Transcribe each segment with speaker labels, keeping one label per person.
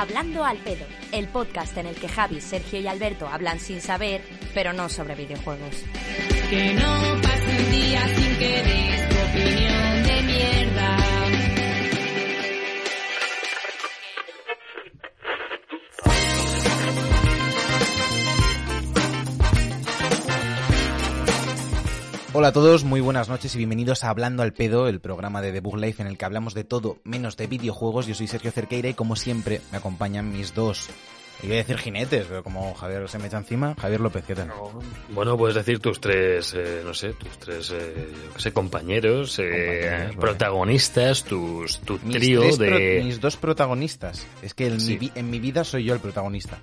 Speaker 1: Hablando al pedo, el podcast en el que Javi, Sergio y Alberto hablan sin saber, pero no sobre videojuegos.
Speaker 2: Que no pase un día sin tu opinión de.
Speaker 3: Hola a todos, muy buenas noches y bienvenidos a Hablando al Pedo, el programa de The Bug Life en el que hablamos de todo menos de videojuegos. Yo soy Sergio Cerqueira y como siempre me acompañan mis dos, iba a decir jinetes, pero como Javier se me echa encima, Javier López, ¿qué tal?
Speaker 4: Bueno, puedes decir tus tres, eh, no sé, tus tres, eh, yo qué sé, compañeros, eh,
Speaker 3: Compañeros, vale.
Speaker 4: protagonistas, tus, tu
Speaker 3: Mis,
Speaker 4: trío
Speaker 3: pro-
Speaker 4: de...
Speaker 3: mis dos protagonistas. Es que en,
Speaker 4: Sí.
Speaker 3: mi, en mi vida soy yo el protagonista.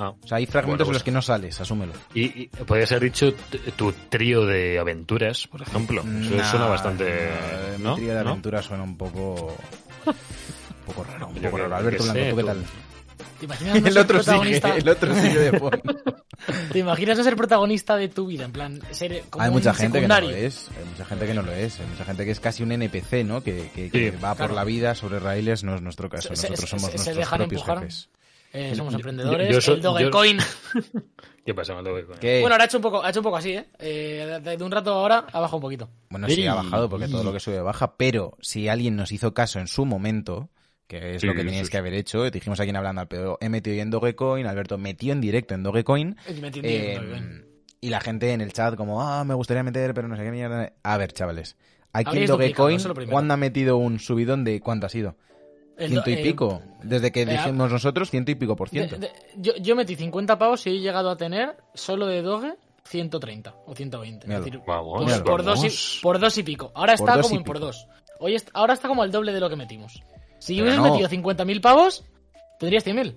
Speaker 4: Ah,
Speaker 3: O sea, hay fragmentos
Speaker 4: Bueno,
Speaker 3: en los
Speaker 4: pues-
Speaker 3: que no sales, asúmelo.
Speaker 4: y, y podrías haber dicho tu trío de aventuras, por ejemplo. Eso
Speaker 3: Nah,
Speaker 4: suena bastante...
Speaker 3: Mi
Speaker 4: ¿no?
Speaker 3: trío de
Speaker 4: ¿No?
Speaker 3: aventura suena un poco... Un poco raro, un poco raro. Alberto Blanco,
Speaker 4: sé,
Speaker 3: ¿tú qué
Speaker 4: tú-
Speaker 3: tal?
Speaker 5: ¿Te imaginas no
Speaker 3: El
Speaker 5: ser
Speaker 3: otro sigue,
Speaker 5: protagonista?
Speaker 3: el otro sigue de fondo.
Speaker 5: ¿Te imaginas no ser protagonista de tu vida? En plan, ser como
Speaker 3: Hay mucha
Speaker 5: un
Speaker 3: gente que no lo es, hay mucha gente que no lo es, hay mucha gente que es casi un NPC, ¿no? Que, que- que
Speaker 4: Sí,
Speaker 3: va por la vida sobre raíles, no es nuestro caso,
Speaker 5: Se-
Speaker 3: nosotros
Speaker 5: se-
Speaker 3: somos
Speaker 5: se- se
Speaker 3: nuestros
Speaker 5: dejan
Speaker 3: propios
Speaker 5: empujar.
Speaker 3: jefes.
Speaker 5: Eh, somos
Speaker 4: Yo-
Speaker 5: emprendedores.
Speaker 4: yo soy-
Speaker 5: el Dogecoin.
Speaker 4: ¿Qué pasa, Mateo?
Speaker 3: ¿Qué?
Speaker 5: Bueno, ahora ha hecho un poco, ha hecho un poco así, ¿eh? eh de, de un rato ahora ha bajado un poquito.
Speaker 3: Bueno, sí, ha bajado porque todo lo que sube baja, pero si alguien nos hizo caso en su momento, que es
Speaker 4: Sí,
Speaker 3: lo que
Speaker 4: sí,
Speaker 3: teníais
Speaker 4: sí.
Speaker 3: que haber hecho, te dijimos aquí en hablando al pedo, he metido yo en Dogecoin, Alberto metió en directo en Dogecoin, eh,
Speaker 5: Dogecoin.
Speaker 3: y la gente en el chat como, ah, me gustaría meter, pero no sé qué mierda. A ver, chavales, aquí en Dogecoin. ¿cuándo ha metido un subidón de cuánto ha sido?
Speaker 5: El
Speaker 3: Ciento y
Speaker 5: eh,
Speaker 3: pico. Desde que
Speaker 5: eh,
Speaker 3: dijimos nosotros, ciento y pico por ciento.
Speaker 5: de- yo, yo metí 50 pavos y he llegado a tener solo de Doge 130 o 120.
Speaker 3: Míralo.
Speaker 5: es decir,
Speaker 4: Vamos,
Speaker 5: por, por dos y, por dos y pico. Ahora está como en por dos. Hoy est- ahora está como el doble de lo que metimos. Si
Speaker 3: Pero
Speaker 5: hubieses
Speaker 3: no.
Speaker 5: metido 50.000 pavos, tendrías 100.000.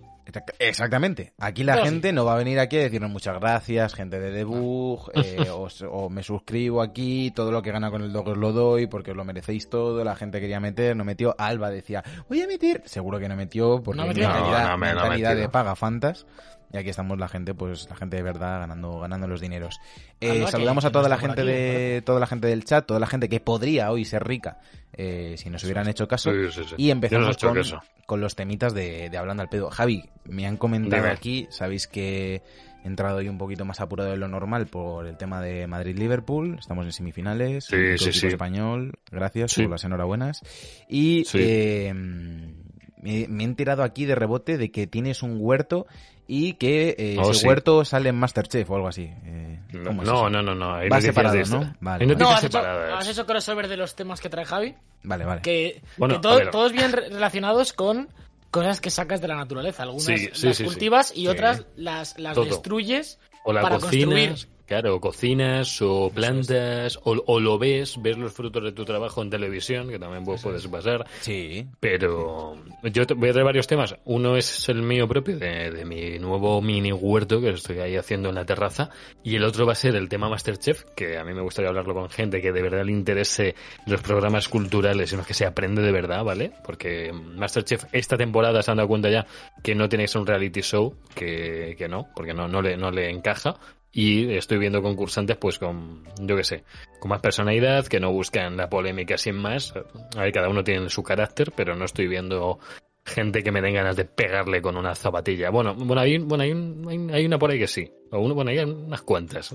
Speaker 3: Exactamente. Aquí la gente no va a venir aquí a decirnos muchas gracias, gente de debug, eh, os- o, me suscribo aquí, todo lo que gana con el dog os lo doy porque os lo merecéis todo, la gente quería meter, no metió, Alba decía, voy a meter, seguro que no metió porque
Speaker 5: No metió.
Speaker 3: mentalidad,
Speaker 4: No, no
Speaker 3: mentalidad de paga fantas. Y aquí estamos la gente, pues la gente de verdad ganando, ganando los dineros. Eh,
Speaker 5: Alba, que-
Speaker 3: saludamos
Speaker 5: que
Speaker 3: a toda la gente
Speaker 5: aquí,
Speaker 3: de, toda la gente del chat, toda la gente que podría hoy ser rica eh, si nos hubieran hecho caso.
Speaker 4: Sí, sí, sí.
Speaker 3: Y empezamos con, con los temitas de, de Hablando al Pedo. Javi, me han comentado
Speaker 4: Dime.
Speaker 3: aquí, sabéis que he entrado hoy un poquito más apurado de lo normal por el tema de Madrid-Liverpool. Estamos en semifinales.
Speaker 4: Sí, sí, sí.
Speaker 3: español. Gracias
Speaker 4: Sí.
Speaker 3: por las enhorabuenas. Y
Speaker 4: Sí.
Speaker 3: eh, me, me he enterado aquí de rebote de que tienes un huerto y que eh,
Speaker 4: Oh,
Speaker 3: ese
Speaker 4: sí.
Speaker 3: huerto sale en Masterchef o algo así. Eh,
Speaker 4: No,
Speaker 3: ¿cómo es
Speaker 4: no, no, no, no. Hay
Speaker 3: Va separado,
Speaker 4: de.
Speaker 3: ¿no? Vale.
Speaker 5: No, has hecho, has hecho crossover de los temas que trae Javi.
Speaker 3: Vale, vale.
Speaker 5: Que,
Speaker 4: Bueno,
Speaker 5: que
Speaker 4: a
Speaker 5: todo-
Speaker 4: ver.
Speaker 5: todos bien re- relacionados con cosas que sacas de la naturaleza. Algunas
Speaker 4: Sí, sí,
Speaker 5: las
Speaker 4: sí, sí.
Speaker 5: cultivas y
Speaker 4: Sí.
Speaker 5: otras las, las destruyes
Speaker 4: O la
Speaker 5: para
Speaker 4: cocinas,
Speaker 5: construir.
Speaker 4: Claro, cocinas o plantas, o, o lo ves, ves los frutos de tu trabajo en televisión, que también vos puedes pasar.
Speaker 3: Sí.
Speaker 4: Pero yo te voy a traer varios temas. Uno es el mío propio, de, de mi nuevo mini huerto que estoy ahí haciendo en la terraza. Y el otro va a ser el tema Masterchef, que a mí me gustaría hablarlo con gente que de verdad le interese los programas culturales en los que se aprende de verdad, ¿vale? Porque Masterchef esta temporada se han dado cuenta ya que no tiene que ser un reality show, que, que no, porque no, no, le, no le encaja. Y estoy viendo concursantes, pues con, yo qué sé, con más personalidad, que no buscan la polémica sin más. A ver, cada uno tiene su carácter, pero no estoy viendo gente que me den ganas de pegarle con una zapatilla. Bueno, bueno, hay, bueno, hay, un- hay, hay una por ahí que sí. O uno, bueno, hay unas cuantas.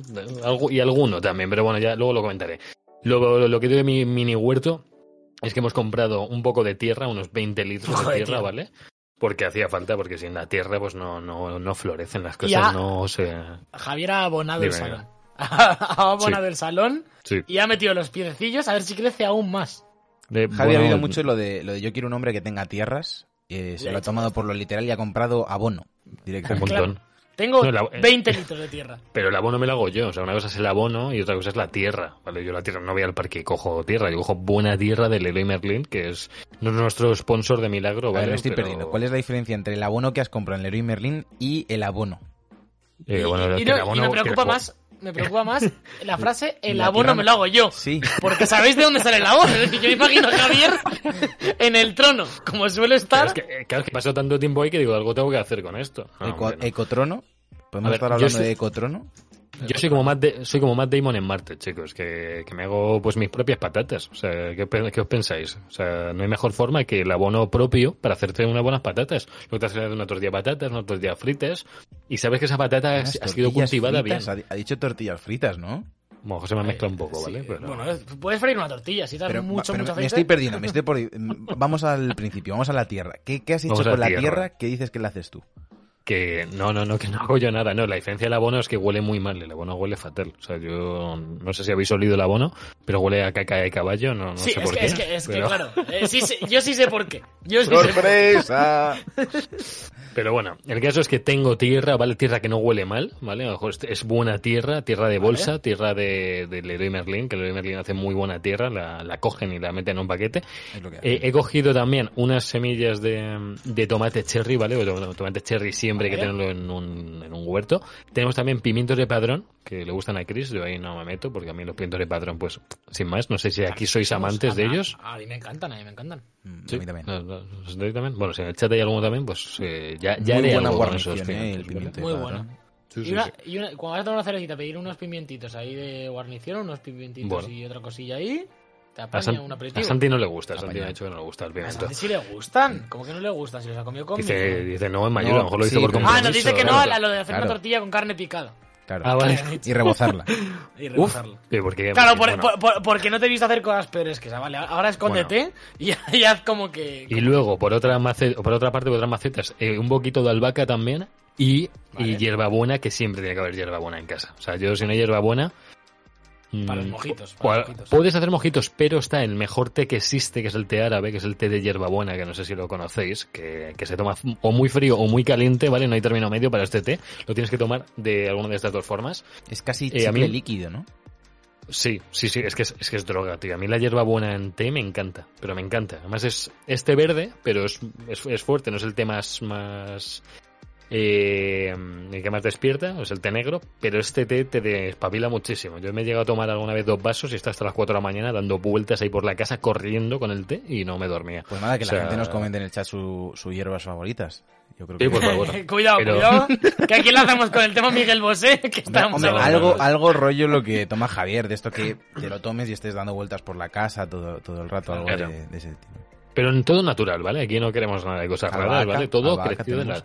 Speaker 4: Y alguno también, pero bueno, ya luego lo comentaré. Luego, lo, lo que digo de mi mini huerto es que hemos comprado un poco de tierra, unos 20 litros de tierra. ¿vale? Porque hacía falta, porque sin la tierra pues no, no, no florecen las cosas,
Speaker 5: Ya.
Speaker 4: no se...
Speaker 5: Javier ha abonado el salón. ha abonado
Speaker 4: Sí.
Speaker 5: el salón
Speaker 4: Sí.
Speaker 5: y ha metido los piececillos a ver si crece aún más.
Speaker 4: De-
Speaker 3: Javi ha habido mucho lo de, lo de yo quiero un hombre que tenga tierras. eh, se lo ha tomado por lo literal y ha comprado abono
Speaker 4: Un
Speaker 3: directamente.
Speaker 4: montón.
Speaker 5: Tengo
Speaker 4: No, la-
Speaker 5: 20 litros de tierra.
Speaker 4: Pero el abono me lo hago yo. O sea, una cosa es el abono y otra cosa es la tierra. ¿vale? Yo la tierra no voy al parque y cojo tierra. Yo cojo buena tierra del Leroy Merlin, que es no es nuestro sponsor de milagro.
Speaker 3: A ver,
Speaker 4: ¿vale?
Speaker 3: me estoy
Speaker 4: Pero,
Speaker 3: perdiendo. ¿Cuál es la diferencia entre el abono que has comprado en Leroy Merlin y el abono?
Speaker 4: eh,
Speaker 5: Y-
Speaker 4: bueno,
Speaker 5: y, no-
Speaker 4: el abono-
Speaker 5: y me
Speaker 4: que
Speaker 5: preocupa más, me preocupa más la frase el
Speaker 3: La
Speaker 5: abono me lo hago yo.
Speaker 3: Sí.
Speaker 5: Porque sabéis de dónde sale el abono. Es decir, yo me imagino a Javier en el trono, como suele
Speaker 4: Pero
Speaker 5: estar.
Speaker 4: es que, eh, claro, es que pasó tanto tiempo ahí que digo, algo tengo que hacer con esto. No,
Speaker 3: Eco-
Speaker 4: hombre, no.
Speaker 3: Ecotrono. ¿Podemos
Speaker 4: A ver,
Speaker 3: estar hablando
Speaker 4: soy-
Speaker 3: de Ecotrono?
Speaker 4: Yo soy como Matt, Da- soy como Matt Damon en Marte, chicos, que, que me hago pues mis propias patatas. O sea, ¿qué, qué os pensáis? O sea, no hay mejor forma que el abono propio para hacerte unas buenas patatas. Lo que te haces una tortilla de patatas, una tortilla fritas, y sabes que esa patata ha, sido cultivada
Speaker 3: fritas,
Speaker 4: bien.
Speaker 3: Ha, dicho tortillas fritas, ¿no?
Speaker 4: Bueno, José me mezcla un poco,
Speaker 5: Sí,
Speaker 4: ¿vale? Pero-
Speaker 5: Bueno, es- puedes freír una tortilla, si te das
Speaker 3: Pero,
Speaker 5: mucho,
Speaker 3: pero
Speaker 5: mucho
Speaker 3: me estoy perdiendo, me estoy por... Vamos al principio, vamos a la tierra. ¿Qué, qué has hecho
Speaker 4: Vamos
Speaker 3: con la
Speaker 4: tierra.
Speaker 3: tierra que dices que la haces tú?
Speaker 4: Que no, no, no, que no hago yo nada. No, la diferencia del abono es que huele muy mal. El abono huele fatal. O sea, yo no sé si habéis olido el abono, pero huele a caca de caballo. No, no
Speaker 5: Sí,
Speaker 4: sé
Speaker 5: es
Speaker 4: por
Speaker 5: que,
Speaker 4: qué.
Speaker 5: es que, es que, claro. eh, sí yo sí sé por qué. Yo sí sé por qué.
Speaker 3: ¡Sorpresa!
Speaker 4: pero bueno, el caso es que tengo tierra, ¿vale? Tierra que no huele mal, ¿vale? A lo mejor es- buena tierra, tierra de bolsa, tierra de, de Leroy Merlin, que Leroy Merlin hace muy buena tierra, la, la cogen y la meten en un paquete. Eh, he cogido también unas semillas de, de tomate cherry, ¿vale? O tomate cherry siempre hay que tenerlo en un, en un huerto. Tenemos también pimientos de padrón, que le gustan a Chris, yo ahí no me meto, porque a mí los pimientos de padrón, pues, sin más, no sé si aquí sois amantes de ellos.
Speaker 5: A, mí me encantan, a mí me encantan.
Speaker 3: Mm,
Speaker 4: Sí,
Speaker 3: A mí también.
Speaker 4: no, no, ¿os doy también? Bueno, si en el chat hay alguno también, pues eh, ya, ya haré algo con
Speaker 3: guarnición,
Speaker 4: esos
Speaker 3: eh,
Speaker 4: pimientos,
Speaker 3: el
Speaker 4: ¿vale?
Speaker 3: pimiento.
Speaker 5: Muy bueno.
Speaker 4: Sí, sí,
Speaker 5: y, una,
Speaker 4: sí.
Speaker 5: y una- cuando vas a tomar una cervecita, pedir unos pimientitos ahí de guarnición, unos pimientitos
Speaker 4: Bueno.
Speaker 5: y otra cosilla ahí, te
Speaker 4: A,
Speaker 5: apaña
Speaker 4: San-
Speaker 5: un
Speaker 4: a
Speaker 5: aperitivo.
Speaker 4: Santi no le gusta, a Santi ha dicho que no le gusta el
Speaker 5: A
Speaker 4: pimiento.
Speaker 5: Santi sí le gustan. ¿Cómo que no le gustan? Si los ha comido conmigo.
Speaker 4: Dice, dice, no, en mayor,
Speaker 3: No,
Speaker 4: a lo mejor lo hizo
Speaker 3: sí,
Speaker 4: por
Speaker 3: pero-
Speaker 5: ah,
Speaker 4: compromiso.
Speaker 5: nos dice que no
Speaker 4: claro.
Speaker 5: a lo de hacer
Speaker 3: Claro.
Speaker 5: una tortilla con carne picada.
Speaker 3: Claro.
Speaker 4: Ah, vale.
Speaker 3: Y rebozarla.
Speaker 5: Y rebozarla.
Speaker 4: Porque,
Speaker 5: Claro, por-
Speaker 4: bueno.
Speaker 5: por- por- porque no te he visto hacer cosas peores que esa, vale. Ahora escóndete y, y haz como que...
Speaker 4: Y luego, por otra, mace- por otra parte, por otras macetas, eh, un poquito de albahaca también y,
Speaker 5: Vale.
Speaker 4: y hierbabuena, que siempre tiene que haber hierbabuena en casa. O sea, yo si no hay hierbabuena...
Speaker 5: Para
Speaker 4: mm,
Speaker 5: los mojitos, para los mojitos.
Speaker 4: Puedes hacer mojitos, pero está el mejor té que existe, que es el té árabe, que es el té de hierbabuena, que no sé si lo conocéis, que, que se toma o muy frío o muy caliente, ¿vale? No hay término medio para este té. Lo tienes que tomar de alguna de estas dos formas.
Speaker 3: Es casi
Speaker 4: Eh, a mí-
Speaker 3: líquido, ¿no?
Speaker 4: Sí, sí, sí, es que es, es que es droga, tío. A mí la hierba buena en té me encanta, pero me encanta. Además es, es té verde, pero es, es, es fuerte, no es el té más, más eh, el que más despierta, es el té negro, pero este té te despabila muchísimo. Yo me he llegado a tomar alguna vez dos vasos y está hasta las 4 de la mañana dando vueltas ahí por la casa, corriendo con el té y no me dormía.
Speaker 3: Pues nada, que
Speaker 4: O
Speaker 3: la gente nos comente en el chat su- sus hierbas favoritas. Yo creo
Speaker 4: Sí,
Speaker 3: que...
Speaker 4: por favor.
Speaker 5: cuidado,
Speaker 4: Pero-
Speaker 5: cuidado. Que aquí lo hacemos con el tema Miguel Bosé, que estamos
Speaker 3: hombre, algo, algo rollo lo que toma Javier, de esto que te lo tomes y estés dando vueltas por la casa todo, todo el rato, algo
Speaker 4: Claro.
Speaker 3: de, de ese tipo.
Speaker 4: Pero en todo natural, ¿vale? Aquí no queremos nada de cosas raras, ¿vale? Todo
Speaker 3: albahaca
Speaker 4: crecido de la...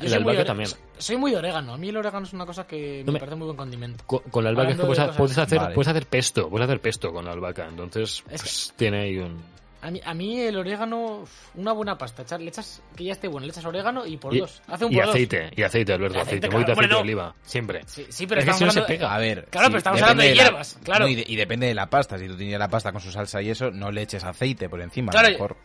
Speaker 5: muy
Speaker 4: albahaca también.
Speaker 5: Soy muy de orégano. A mí el orégano es una cosa que
Speaker 4: No
Speaker 5: me
Speaker 4: me-
Speaker 5: parece muy buen condimento.
Speaker 4: Con, con la albahaca es que
Speaker 5: Hablando
Speaker 4: puedes,
Speaker 5: de cosas-
Speaker 4: puedes hacer,
Speaker 3: Vale.
Speaker 4: puedes hacer pesto, puedes hacer pesto con la albahaca. Entonces,
Speaker 5: Es
Speaker 4: pues, tiene ahí un...
Speaker 5: A mí, a mí el orégano, una buena pasta. Echar, le echas, que ya esté bueno, le echas orégano y por
Speaker 4: y,
Speaker 5: dos. Hace un
Speaker 4: y
Speaker 5: por dos.
Speaker 4: aceite, y aceite, Alberto,
Speaker 5: Y
Speaker 4: aceite,
Speaker 5: aceite,
Speaker 4: un poquito de
Speaker 5: claro,
Speaker 4: aceite de oliva, siempre.
Speaker 5: Sí, sí, pero
Speaker 4: Es que
Speaker 5: estamos
Speaker 4: si no se
Speaker 5: hablando de-
Speaker 4: pega.
Speaker 3: A ver,
Speaker 5: Claro, pero estamos hablando de
Speaker 3: la-
Speaker 5: hierbas, claro.
Speaker 3: no, y, de- y depende de la pasta. Si tú tienes la pasta con su salsa y eso, no le eches aceite por encima.
Speaker 5: Claro,
Speaker 3: a lo mejor.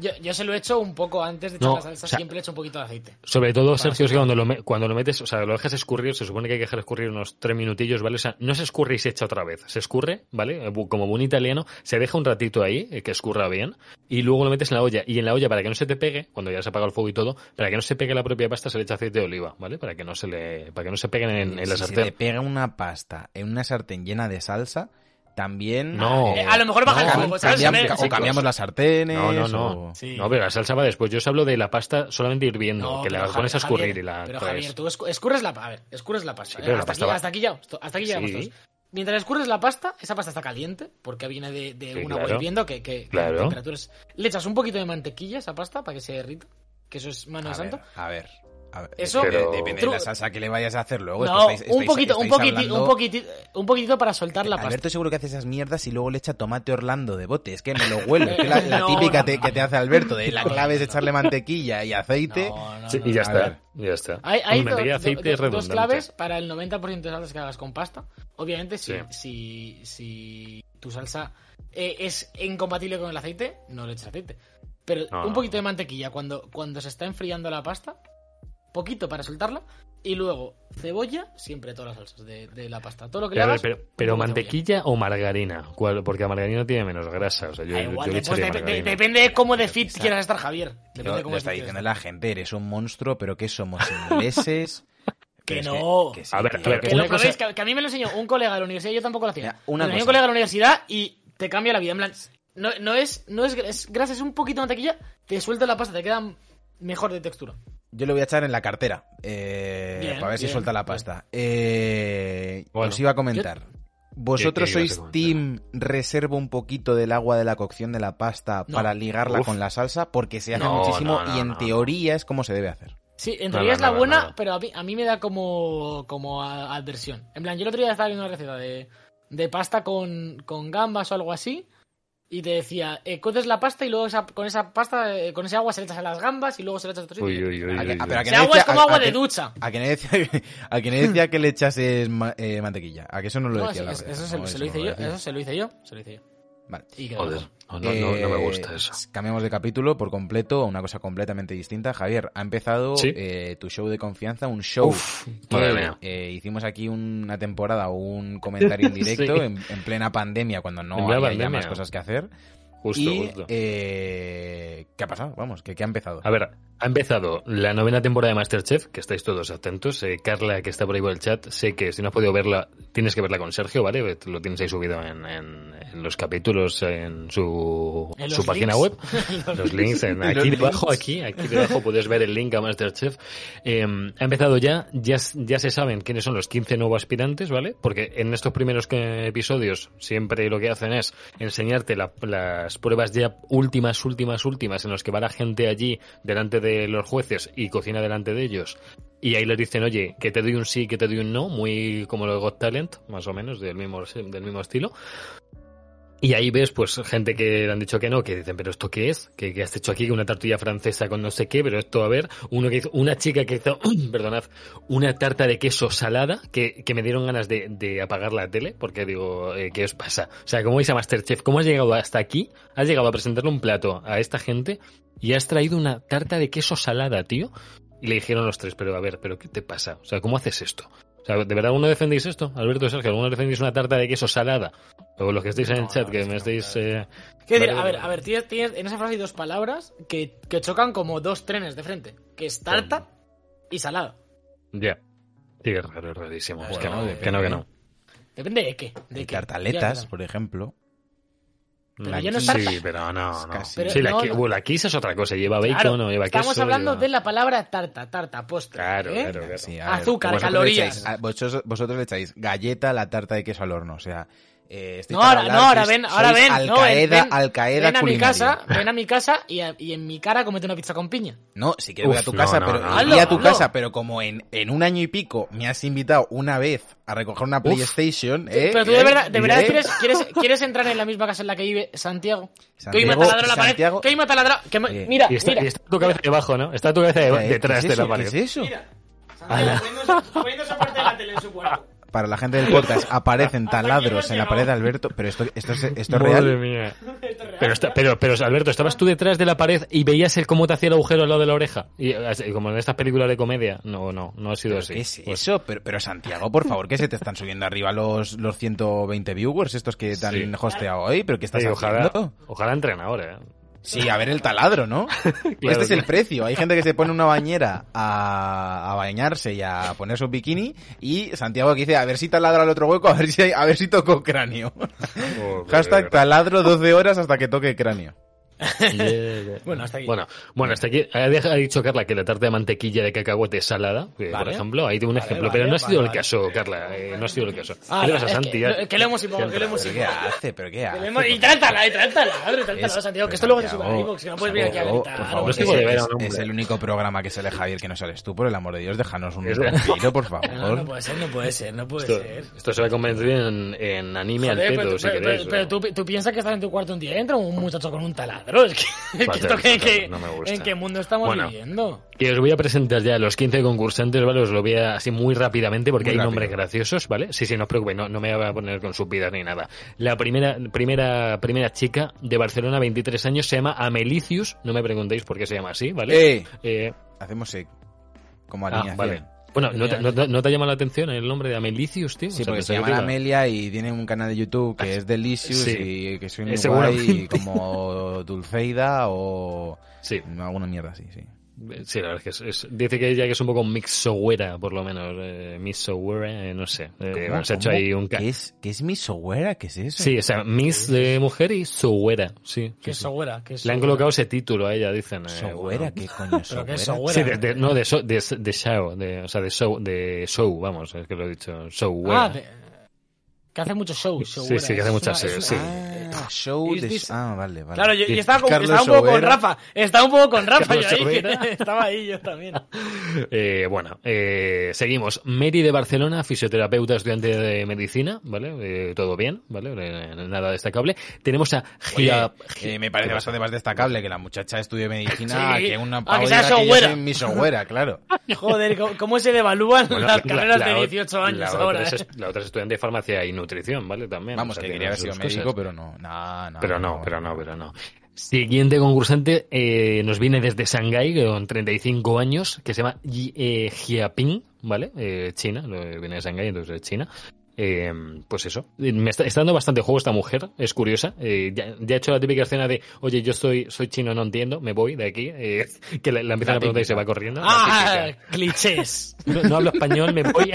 Speaker 5: Yo, yo se lo he hecho un poco antes de echar
Speaker 4: No,
Speaker 5: la salsa,
Speaker 4: o sea-
Speaker 5: siempre le echo un poquito de aceite.
Speaker 4: Sobre todo,
Speaker 5: Para
Speaker 4: Sergio, es que cuando lo, me- cuando lo metes, o sea, lo dejas escurrir, se supone que hay que dejar escurrir unos tres minutillos, ¿vale? O sea, no se escurre y se echa otra vez. Se escurre, ¿vale? Eh, Como buen italiano, se deja un ratito ahí, eh, que escurra bien, y luego lo metes en la olla. Y en la olla, para que no se te pegue, cuando ya se apaga el fuego y todo, para que no se pegue la propia pasta, se le echa aceite de oliva, ¿vale? Para que no se le, para que no se peguen en, en la
Speaker 3: si se
Speaker 4: sartén.
Speaker 3: te pega una pasta en una sartén llena de salsa, también...
Speaker 4: No.
Speaker 5: Eh, a lo mejor baja el fuego, ¿sabes?
Speaker 3: cambiamos- o cambiamos las sartenes.
Speaker 4: No, no, no.
Speaker 3: o-
Speaker 5: Sí.
Speaker 4: No, pero la salsa va después. Yo os hablo de la pasta solamente hirviendo,
Speaker 5: No,
Speaker 4: que la pones a
Speaker 5: Javier-
Speaker 4: escurrir y la
Speaker 5: Pero
Speaker 4: traes.
Speaker 5: Javier, tú escu- escurres la, a ver, escurres la pasta.
Speaker 4: Sí, pero
Speaker 5: Eh,
Speaker 4: la
Speaker 5: hasta,
Speaker 4: pasta
Speaker 5: aquí,
Speaker 4: va-
Speaker 5: hasta aquí ya, hasta aquí llegamos
Speaker 4: Sí.
Speaker 5: todos. Mientras escurres la pasta, esa pasta está caliente, porque viene de, de
Speaker 4: Sí,
Speaker 5: un agua
Speaker 4: claro.
Speaker 5: hirviendo que, que, que
Speaker 4: Claro.
Speaker 5: temperaturas. Le echas un poquito de mantequilla a esa pasta para que se derrita, que eso es mano de
Speaker 3: ver,
Speaker 5: santo.
Speaker 3: a ver. A ver,
Speaker 5: Eso-
Speaker 3: depende,
Speaker 4: Pero-
Speaker 3: depende de la salsa que le vayas a hacer luego.
Speaker 5: No,
Speaker 3: estáis-
Speaker 5: un
Speaker 3: estáis-
Speaker 5: poquito, un poquitito,
Speaker 3: hablando-
Speaker 5: un poquitito, un poquito para soltar la pasta.
Speaker 3: Alberto seguro que hace esas mierdas y luego le echa tomate Orlando de bote. Es que me lo huele. Es que la, la
Speaker 5: No,
Speaker 3: típica
Speaker 5: no,
Speaker 3: te-
Speaker 5: no.
Speaker 3: que te hace Alberto de la clave es echarle mantequilla y aceite.
Speaker 5: No, no,
Speaker 4: Sí,
Speaker 5: no,
Speaker 4: y ya está,
Speaker 3: ver.
Speaker 4: ya está.
Speaker 5: Hay, do- do- do- dos claves para el 90% de salsas que hagas con pasta. Obviamente, si,
Speaker 4: Sí.
Speaker 5: si, si tu salsa eh, es incompatible con el aceite, no le eches aceite. Pero
Speaker 4: No,
Speaker 5: un
Speaker 4: no.
Speaker 5: poquito de mantequilla cuando, cuando se está enfriando la pasta, poquito para soltarla, y luego cebolla, siempre todas las salsas de, de la pasta. Todo lo que le
Speaker 4: Pero,
Speaker 5: hagas,
Speaker 4: pero, mantequilla o margarina, ¿Cuál? porque la margarina tiene menos grasa. O sea, yo,
Speaker 5: igual,
Speaker 4: yo
Speaker 5: pues dep- de- depende de cómo de fit quieras estar, Javier. Depende de cómo
Speaker 3: está diciendo la gente, eres un monstruo, pero ¿qué somos ingleses?
Speaker 5: Que no.
Speaker 3: sí,
Speaker 4: A ver, a ver,
Speaker 3: que
Speaker 5: Que
Speaker 4: una
Speaker 5: lo
Speaker 4: cosa-
Speaker 5: probéis, que, que a mí me lo enseñó un colega de la universidad, yo tampoco lo hacía.
Speaker 3: Una
Speaker 5: me lo enseñó
Speaker 3: cosa.
Speaker 5: un colega de la universidad y te cambia la vida. En plan, no, no es, no es, es grasa, es un poquito de mantequilla, te suelta la pasta, te queda mejor de textura.
Speaker 3: Yo le voy a echar en la cartera. eh,
Speaker 5: Bien,
Speaker 3: para ver si suelta la pasta. Eh,
Speaker 4: Bueno.
Speaker 3: os iba a comentar. ¿Vosotros
Speaker 4: ¿Qué- qué ibas a
Speaker 3: sois team reservo un poquito del agua de la cocción de la pasta
Speaker 5: No.
Speaker 3: para ligarla
Speaker 4: Uf.
Speaker 3: con la salsa? Porque se hace
Speaker 4: No,
Speaker 3: muchísimo
Speaker 4: no, no,
Speaker 3: y en
Speaker 4: no.
Speaker 3: teoría es como se debe hacer.
Speaker 5: Sí, en
Speaker 4: No,
Speaker 5: teoría
Speaker 4: no,
Speaker 5: es la
Speaker 4: no,
Speaker 5: buena,
Speaker 4: no, no.
Speaker 5: pero a mí, a mí me da como, como adversión. En plan, yo el otro día estaba viendo una receta de, de pasta con, con gambas o algo así. Y te decía, eh, coces la pasta y luego esa- con esa pasta, eh, con ese agua se le echas a las gambas y luego se le echas a otro sitio.
Speaker 4: Uy, uy, uy,
Speaker 5: Ese agua
Speaker 3: decía-
Speaker 5: es como
Speaker 3: a-
Speaker 5: agua
Speaker 3: a
Speaker 5: de
Speaker 3: que-
Speaker 5: ducha.
Speaker 3: A que no decía, a que, no decía que le echases ma- eh, mantequilla. A que eso no lo
Speaker 5: No,
Speaker 3: decía
Speaker 5: sí,
Speaker 3: la
Speaker 5: eso,
Speaker 3: receta,
Speaker 5: se,
Speaker 3: no,
Speaker 5: se
Speaker 3: eso
Speaker 5: lo hice
Speaker 3: lo
Speaker 5: yo,
Speaker 3: decía.
Speaker 5: eso se lo hice yo, se lo hice yo.
Speaker 3: Vale.
Speaker 4: Joder, no, no, no, no me
Speaker 3: Eh,
Speaker 4: gusta eso.
Speaker 3: Cambiamos de capítulo por completo a una cosa completamente distinta. Javier, ha empezado
Speaker 4: Sí.
Speaker 3: eh, tu show de confianza, un show
Speaker 4: Uf,
Speaker 3: que
Speaker 4: madre mía.
Speaker 3: eh, hicimos aquí una temporada o un comentario en directo
Speaker 4: Sí.
Speaker 3: en, en plena pandemia cuando no había ya más cosas que hacer.
Speaker 4: Justo,
Speaker 3: y
Speaker 4: justo.
Speaker 3: eh, ¿qué ha pasado? Vamos, que qué ha empezado.
Speaker 4: A ver, ha empezado la novena temporada de Masterchef, que estáis todos atentos. Eh, Carla, que está por ahí por el chat, sé que si no has podido verla, tienes que verla con Sergio, ¿vale? Lo tienes ahí subido en, en- en los capítulos, en su,
Speaker 5: En
Speaker 4: su
Speaker 5: los
Speaker 4: página web. los links, en-
Speaker 3: Los
Speaker 4: aquí debajo,
Speaker 3: links.
Speaker 4: aquí, aquí debajo puedes ver el link a Masterchef. Eh, ha empezado ya, ya, ya se saben quiénes son los 15 nuevos aspirantes, ¿vale? Porque en estos primeros que- episodios siempre lo que hacen es enseñarte la- las pruebas ya últimas, últimas, últimas, en los que va la gente allí delante de los jueces y cocina delante de ellos. Y ahí les dicen, oye, que te doy un sí, que te doy un no, muy como lo de Got Talent, más o menos, del mismo, del mismo estilo. Y ahí ves, pues, gente que le han dicho que no, que dicen, pero ¿esto qué es? ¿Qué, qué has hecho aquí? Una tortilla francesa con no sé qué, pero esto, a ver, uno que hizo, una chica que hizo, perdonad, una tarta de queso salada, que, que me dieron ganas de, de apagar la tele, porque digo, eh, ¿qué os pasa? O sea, ¿cómo vais a Masterchef? ¿Cómo has llegado hasta aquí? Has llegado a presentarle un plato a esta gente y has traído una tarta de queso salada, tío. Y le dijeron los tres, pero a ver, ¿pero qué te pasa? O sea, ¿cómo haces esto? O sea, ¿de verdad alguno defendéis esto? Alberto Sergio, ¿alguno defendéis una tarta de queso salada? O los que estáis en el
Speaker 5: No,
Speaker 4: chat, que me estáis...
Speaker 5: no,
Speaker 4: eh,
Speaker 5: Quiero decir, a ver, a ver, tienes, tienes- en esa frase hay dos palabras que, que chocan como dos trenes de frente, que es tarta y salada.
Speaker 4: Ya. Sí, es raro, es rarísimo. es que no,
Speaker 3: depende.
Speaker 4: que no, que no.
Speaker 5: Depende de qué. De qué.
Speaker 3: tartaletas, por ejemplo.
Speaker 5: Pero ya no es
Speaker 3: Kiss.
Speaker 5: tarta.
Speaker 4: Sí, pero no,
Speaker 3: Es
Speaker 4: no.
Speaker 3: casi-
Speaker 5: Pero
Speaker 4: sí, la,
Speaker 5: no,
Speaker 4: bueno, la kiss es otra cosa. Lleva bacon,
Speaker 5: Claro,
Speaker 4: no lleva
Speaker 5: estamos
Speaker 4: queso.
Speaker 5: hablando
Speaker 4: lleva-
Speaker 5: de la palabra tarta, tarta, postre.
Speaker 4: Claro,
Speaker 5: ¿eh?
Speaker 4: claro, claro.
Speaker 3: Sí,
Speaker 5: Azúcar,
Speaker 3: vosotros
Speaker 5: calorías.
Speaker 3: le echáis- a- vosotros, vosotros le echáis galleta a la tarta de queso al horno. O sea, eh, estoy
Speaker 5: No, ahora, no, ahora ven, ahora ven. no, ven,
Speaker 3: Al-Qaeda,
Speaker 5: ven,
Speaker 3: Al-Qaeda
Speaker 5: ven a mi
Speaker 3: culinaria.
Speaker 5: casa, ven a mi casa y, a- y en mi cara comete una pizza con piña.
Speaker 3: No, sí que voy a
Speaker 4: Uf,
Speaker 3: tu
Speaker 4: no,
Speaker 3: casa,
Speaker 4: no,
Speaker 3: pero
Speaker 4: no.
Speaker 5: Hazlo,
Speaker 3: a tu
Speaker 5: hazlo.
Speaker 3: casa, pero como en, en un año y pico me has invitado una vez a recoger una PlayStation, ¿eh?
Speaker 5: Pero tú de
Speaker 3: ¿eh?
Speaker 5: verdad, de verdad quieres, quieres, quieres entrar en la misma casa en la que vive Santiago. que hoy me
Speaker 3: Santiago-
Speaker 5: taladró la pared.
Speaker 3: Santiago-
Speaker 5: Que hoy me taladró. Que me- mira,
Speaker 4: Y está,
Speaker 5: mira.
Speaker 4: y está tu cabeza debajo, ¿no? Está tu cabeza de- detrás
Speaker 3: ¿qué
Speaker 4: de
Speaker 3: es
Speaker 4: la
Speaker 3: eso?
Speaker 4: pared.
Speaker 3: ¿Qué es eso?
Speaker 5: Mira. Santiago, poniéndose aparte de la tele en su cuarto.
Speaker 3: Para la gente del podcast aparecen taladros en la pared de Alberto, pero esto, esto, es, esto es
Speaker 4: Madre
Speaker 3: real.
Speaker 4: mía. Pero, está, pero, pero, Alberto, ¿estabas tú detrás de la pared y veías el cómo te hacía el agujero al lado de la oreja? Y, como en estas películas de comedia. No, no, no ha sido
Speaker 3: ¿Pero
Speaker 4: así.
Speaker 3: ¿Qué es
Speaker 4: Pues-
Speaker 3: eso? Pero, pero Santiago, por favor, que se te están subiendo arriba los, los 120 viewers estos que te han
Speaker 4: Sí.
Speaker 3: hosteado hoy, pero ¿qué estás
Speaker 4: Sí, ojalá,
Speaker 3: haciendo?
Speaker 4: ojalá entren ahora. ¿eh?
Speaker 3: Sí, a ver el taladro, ¿no? este es el precio. Hay gente que se pone una bañera a, a bañarse y a poner su bikini y Santiago que dice, a ver si taladra el otro hueco, a ver si, hay- a ver si toco cráneo. Hashtag taladro 12 horas hasta que toque cráneo.
Speaker 5: Bueno, hasta aquí.
Speaker 4: Bueno, bueno, hasta aquí ha, dicho Carla que la tarta de mantequilla de cacahuete es salada, que, por ejemplo, ahí tengo un
Speaker 5: Vale,
Speaker 4: ejemplo,
Speaker 5: vale,
Speaker 4: pero no ha
Speaker 5: vale,
Speaker 4: sido el
Speaker 5: vale.
Speaker 4: caso, Carla, eh, no ha sido el caso.
Speaker 5: Ah,
Speaker 4: ¿Qué le pasa,
Speaker 5: es
Speaker 4: Santi?
Speaker 5: que,
Speaker 4: Ya-
Speaker 5: que le hemos invocado, que le hemos
Speaker 3: ¿Pero qué hace? ¿Pero qué hace?
Speaker 5: Y trátala, y trátala, abre, trátala, Santiago, que esto luego te sube
Speaker 3: Santiago,
Speaker 5: a iVoox, que no puedes venir aquí a gritar.
Speaker 3: favor, es, el único programa que sale Javier que no sales tú, por el amor de Dios, déjanos un
Speaker 4: Es-
Speaker 3: respiro, por
Speaker 5: No, no
Speaker 3: favor.
Speaker 5: puede ser, no puede ser, no puede ser.
Speaker 4: esto se va a convertir en, anime al pedo, si
Speaker 5: pero-
Speaker 4: queréis.
Speaker 5: pero- pero tú, tú piensas que estás en tu cuarto un día y entra un muchacho con un taladro. Es que, es que esto que,
Speaker 4: fatal,
Speaker 5: que-
Speaker 4: no me gusta.
Speaker 5: ¿En qué mundo estamos
Speaker 4: Bueno.
Speaker 5: viviendo?
Speaker 4: Que os voy a presentar ya a los 15 concursantes, ¿vale? Os lo voy a así muy rápidamente porque
Speaker 3: Muy
Speaker 4: hay
Speaker 3: rápido.
Speaker 4: nombres graciosos, ¿vale? Sí, sí, no os preocupéis, no, no me voy a poner con sus vidas ni nada. La primera, primera, primera chica de Barcelona, 23 años, se llama Amelicius, no me preguntéis por qué se llama así, ¿vale?
Speaker 3: ¡Eh!
Speaker 4: Eh,
Speaker 3: Hacemos eh, como
Speaker 4: ah,
Speaker 3: alineación.
Speaker 4: vale. Bueno, ¿no te, no, te- no te llama la atención el nombre de Amelicius, tío?
Speaker 3: Sí,
Speaker 4: O sea,
Speaker 3: porque se llama Amelia y tiene un canal de YouTube que es Delicious
Speaker 4: Sí.
Speaker 3: y que soy muy
Speaker 4: Eh,
Speaker 3: guay
Speaker 4: seguramente.
Speaker 3: como Dulceida o
Speaker 4: Sí.
Speaker 3: alguna mierda así, sí.
Speaker 4: Sí, la verdad es que es, es- dice que ella que es un poco mixowera, por lo menos. Eh, mixowera, eh, no sé. Eh, se ha hecho ahí un... ca-
Speaker 3: ¿Qué es, ¿Qué es mi software? ¿Qué es eso?
Speaker 4: Sí, o sea, miss de mujer y sowera, sí.
Speaker 5: Que
Speaker 4: sí, sí.
Speaker 5: Sowera, es
Speaker 4: Le han
Speaker 5: Sowera.
Speaker 4: colocado ese título a ella, dicen. eh,
Speaker 3: ¿Software?
Speaker 4: bueno.
Speaker 3: ¿Qué coño es
Speaker 5: ¿Pero qué es?
Speaker 4: Sí, de, de- no, de, so- de, de show, de, o sea, de show, de show, vamos, es que lo he dicho, show.
Speaker 5: Ah, de- que hace muchos shows.
Speaker 4: Sí, sí, que hace muchas,
Speaker 5: una- es
Speaker 4: sí,
Speaker 3: Ah, show de...
Speaker 5: this-
Speaker 3: Ah, vale, vale.
Speaker 5: Claro, yo, yo estaba, con- estaba un poco con. Rafa. Estaba un poco con Rafa yo ahí. que estaba ahí yo también.
Speaker 4: Eh, bueno, eh, seguimos. Mary de Barcelona, fisioterapeuta, estudiante de medicina, ¿vale? Eh, todo bien, ¿vale? Eh, nada destacable. Tenemos a
Speaker 3: Oye,
Speaker 4: Gia...
Speaker 3: eh, me parece bastante más destacable que la muchacha estestudie medicina
Speaker 5: Sí.
Speaker 3: que una
Speaker 5: Ah, que sea
Speaker 3: soy mi software, claro.
Speaker 5: Joder, ¿cómo- ¿cómo se devalúan
Speaker 4: Bueno,
Speaker 5: las
Speaker 4: la-
Speaker 5: carreras
Speaker 4: la
Speaker 5: de
Speaker 4: ot-
Speaker 5: 18 años
Speaker 4: la
Speaker 5: ahora?
Speaker 4: Otra
Speaker 5: eh?
Speaker 4: es, la otra es estudiante de farmacia y nutrición, ¿vale? También.
Speaker 3: Vamos,
Speaker 4: o sea,
Speaker 3: que quería haber sido
Speaker 4: cosas.
Speaker 3: médico, pero no. No, no,
Speaker 4: Pero no, pero no, pero no. Siguiente concursante eh, nos viene desde Shanghái, con 35 años, que se llama eh, Jiaping, ¿vale? Eh, China, lo- viene de Shanghái, entonces es China. Eh, pues eso, me está, está dando bastante juego esta mujer, es curiosa. Eh, ya, ya ha hecho la típica escena de, oye, yo soy, soy chino, no entiendo, me voy de aquí. eh, que la, la empiezan
Speaker 3: La
Speaker 4: a preguntar y se va corriendo.
Speaker 5: Ah, clichés.
Speaker 4: No, no hablo español, me voy.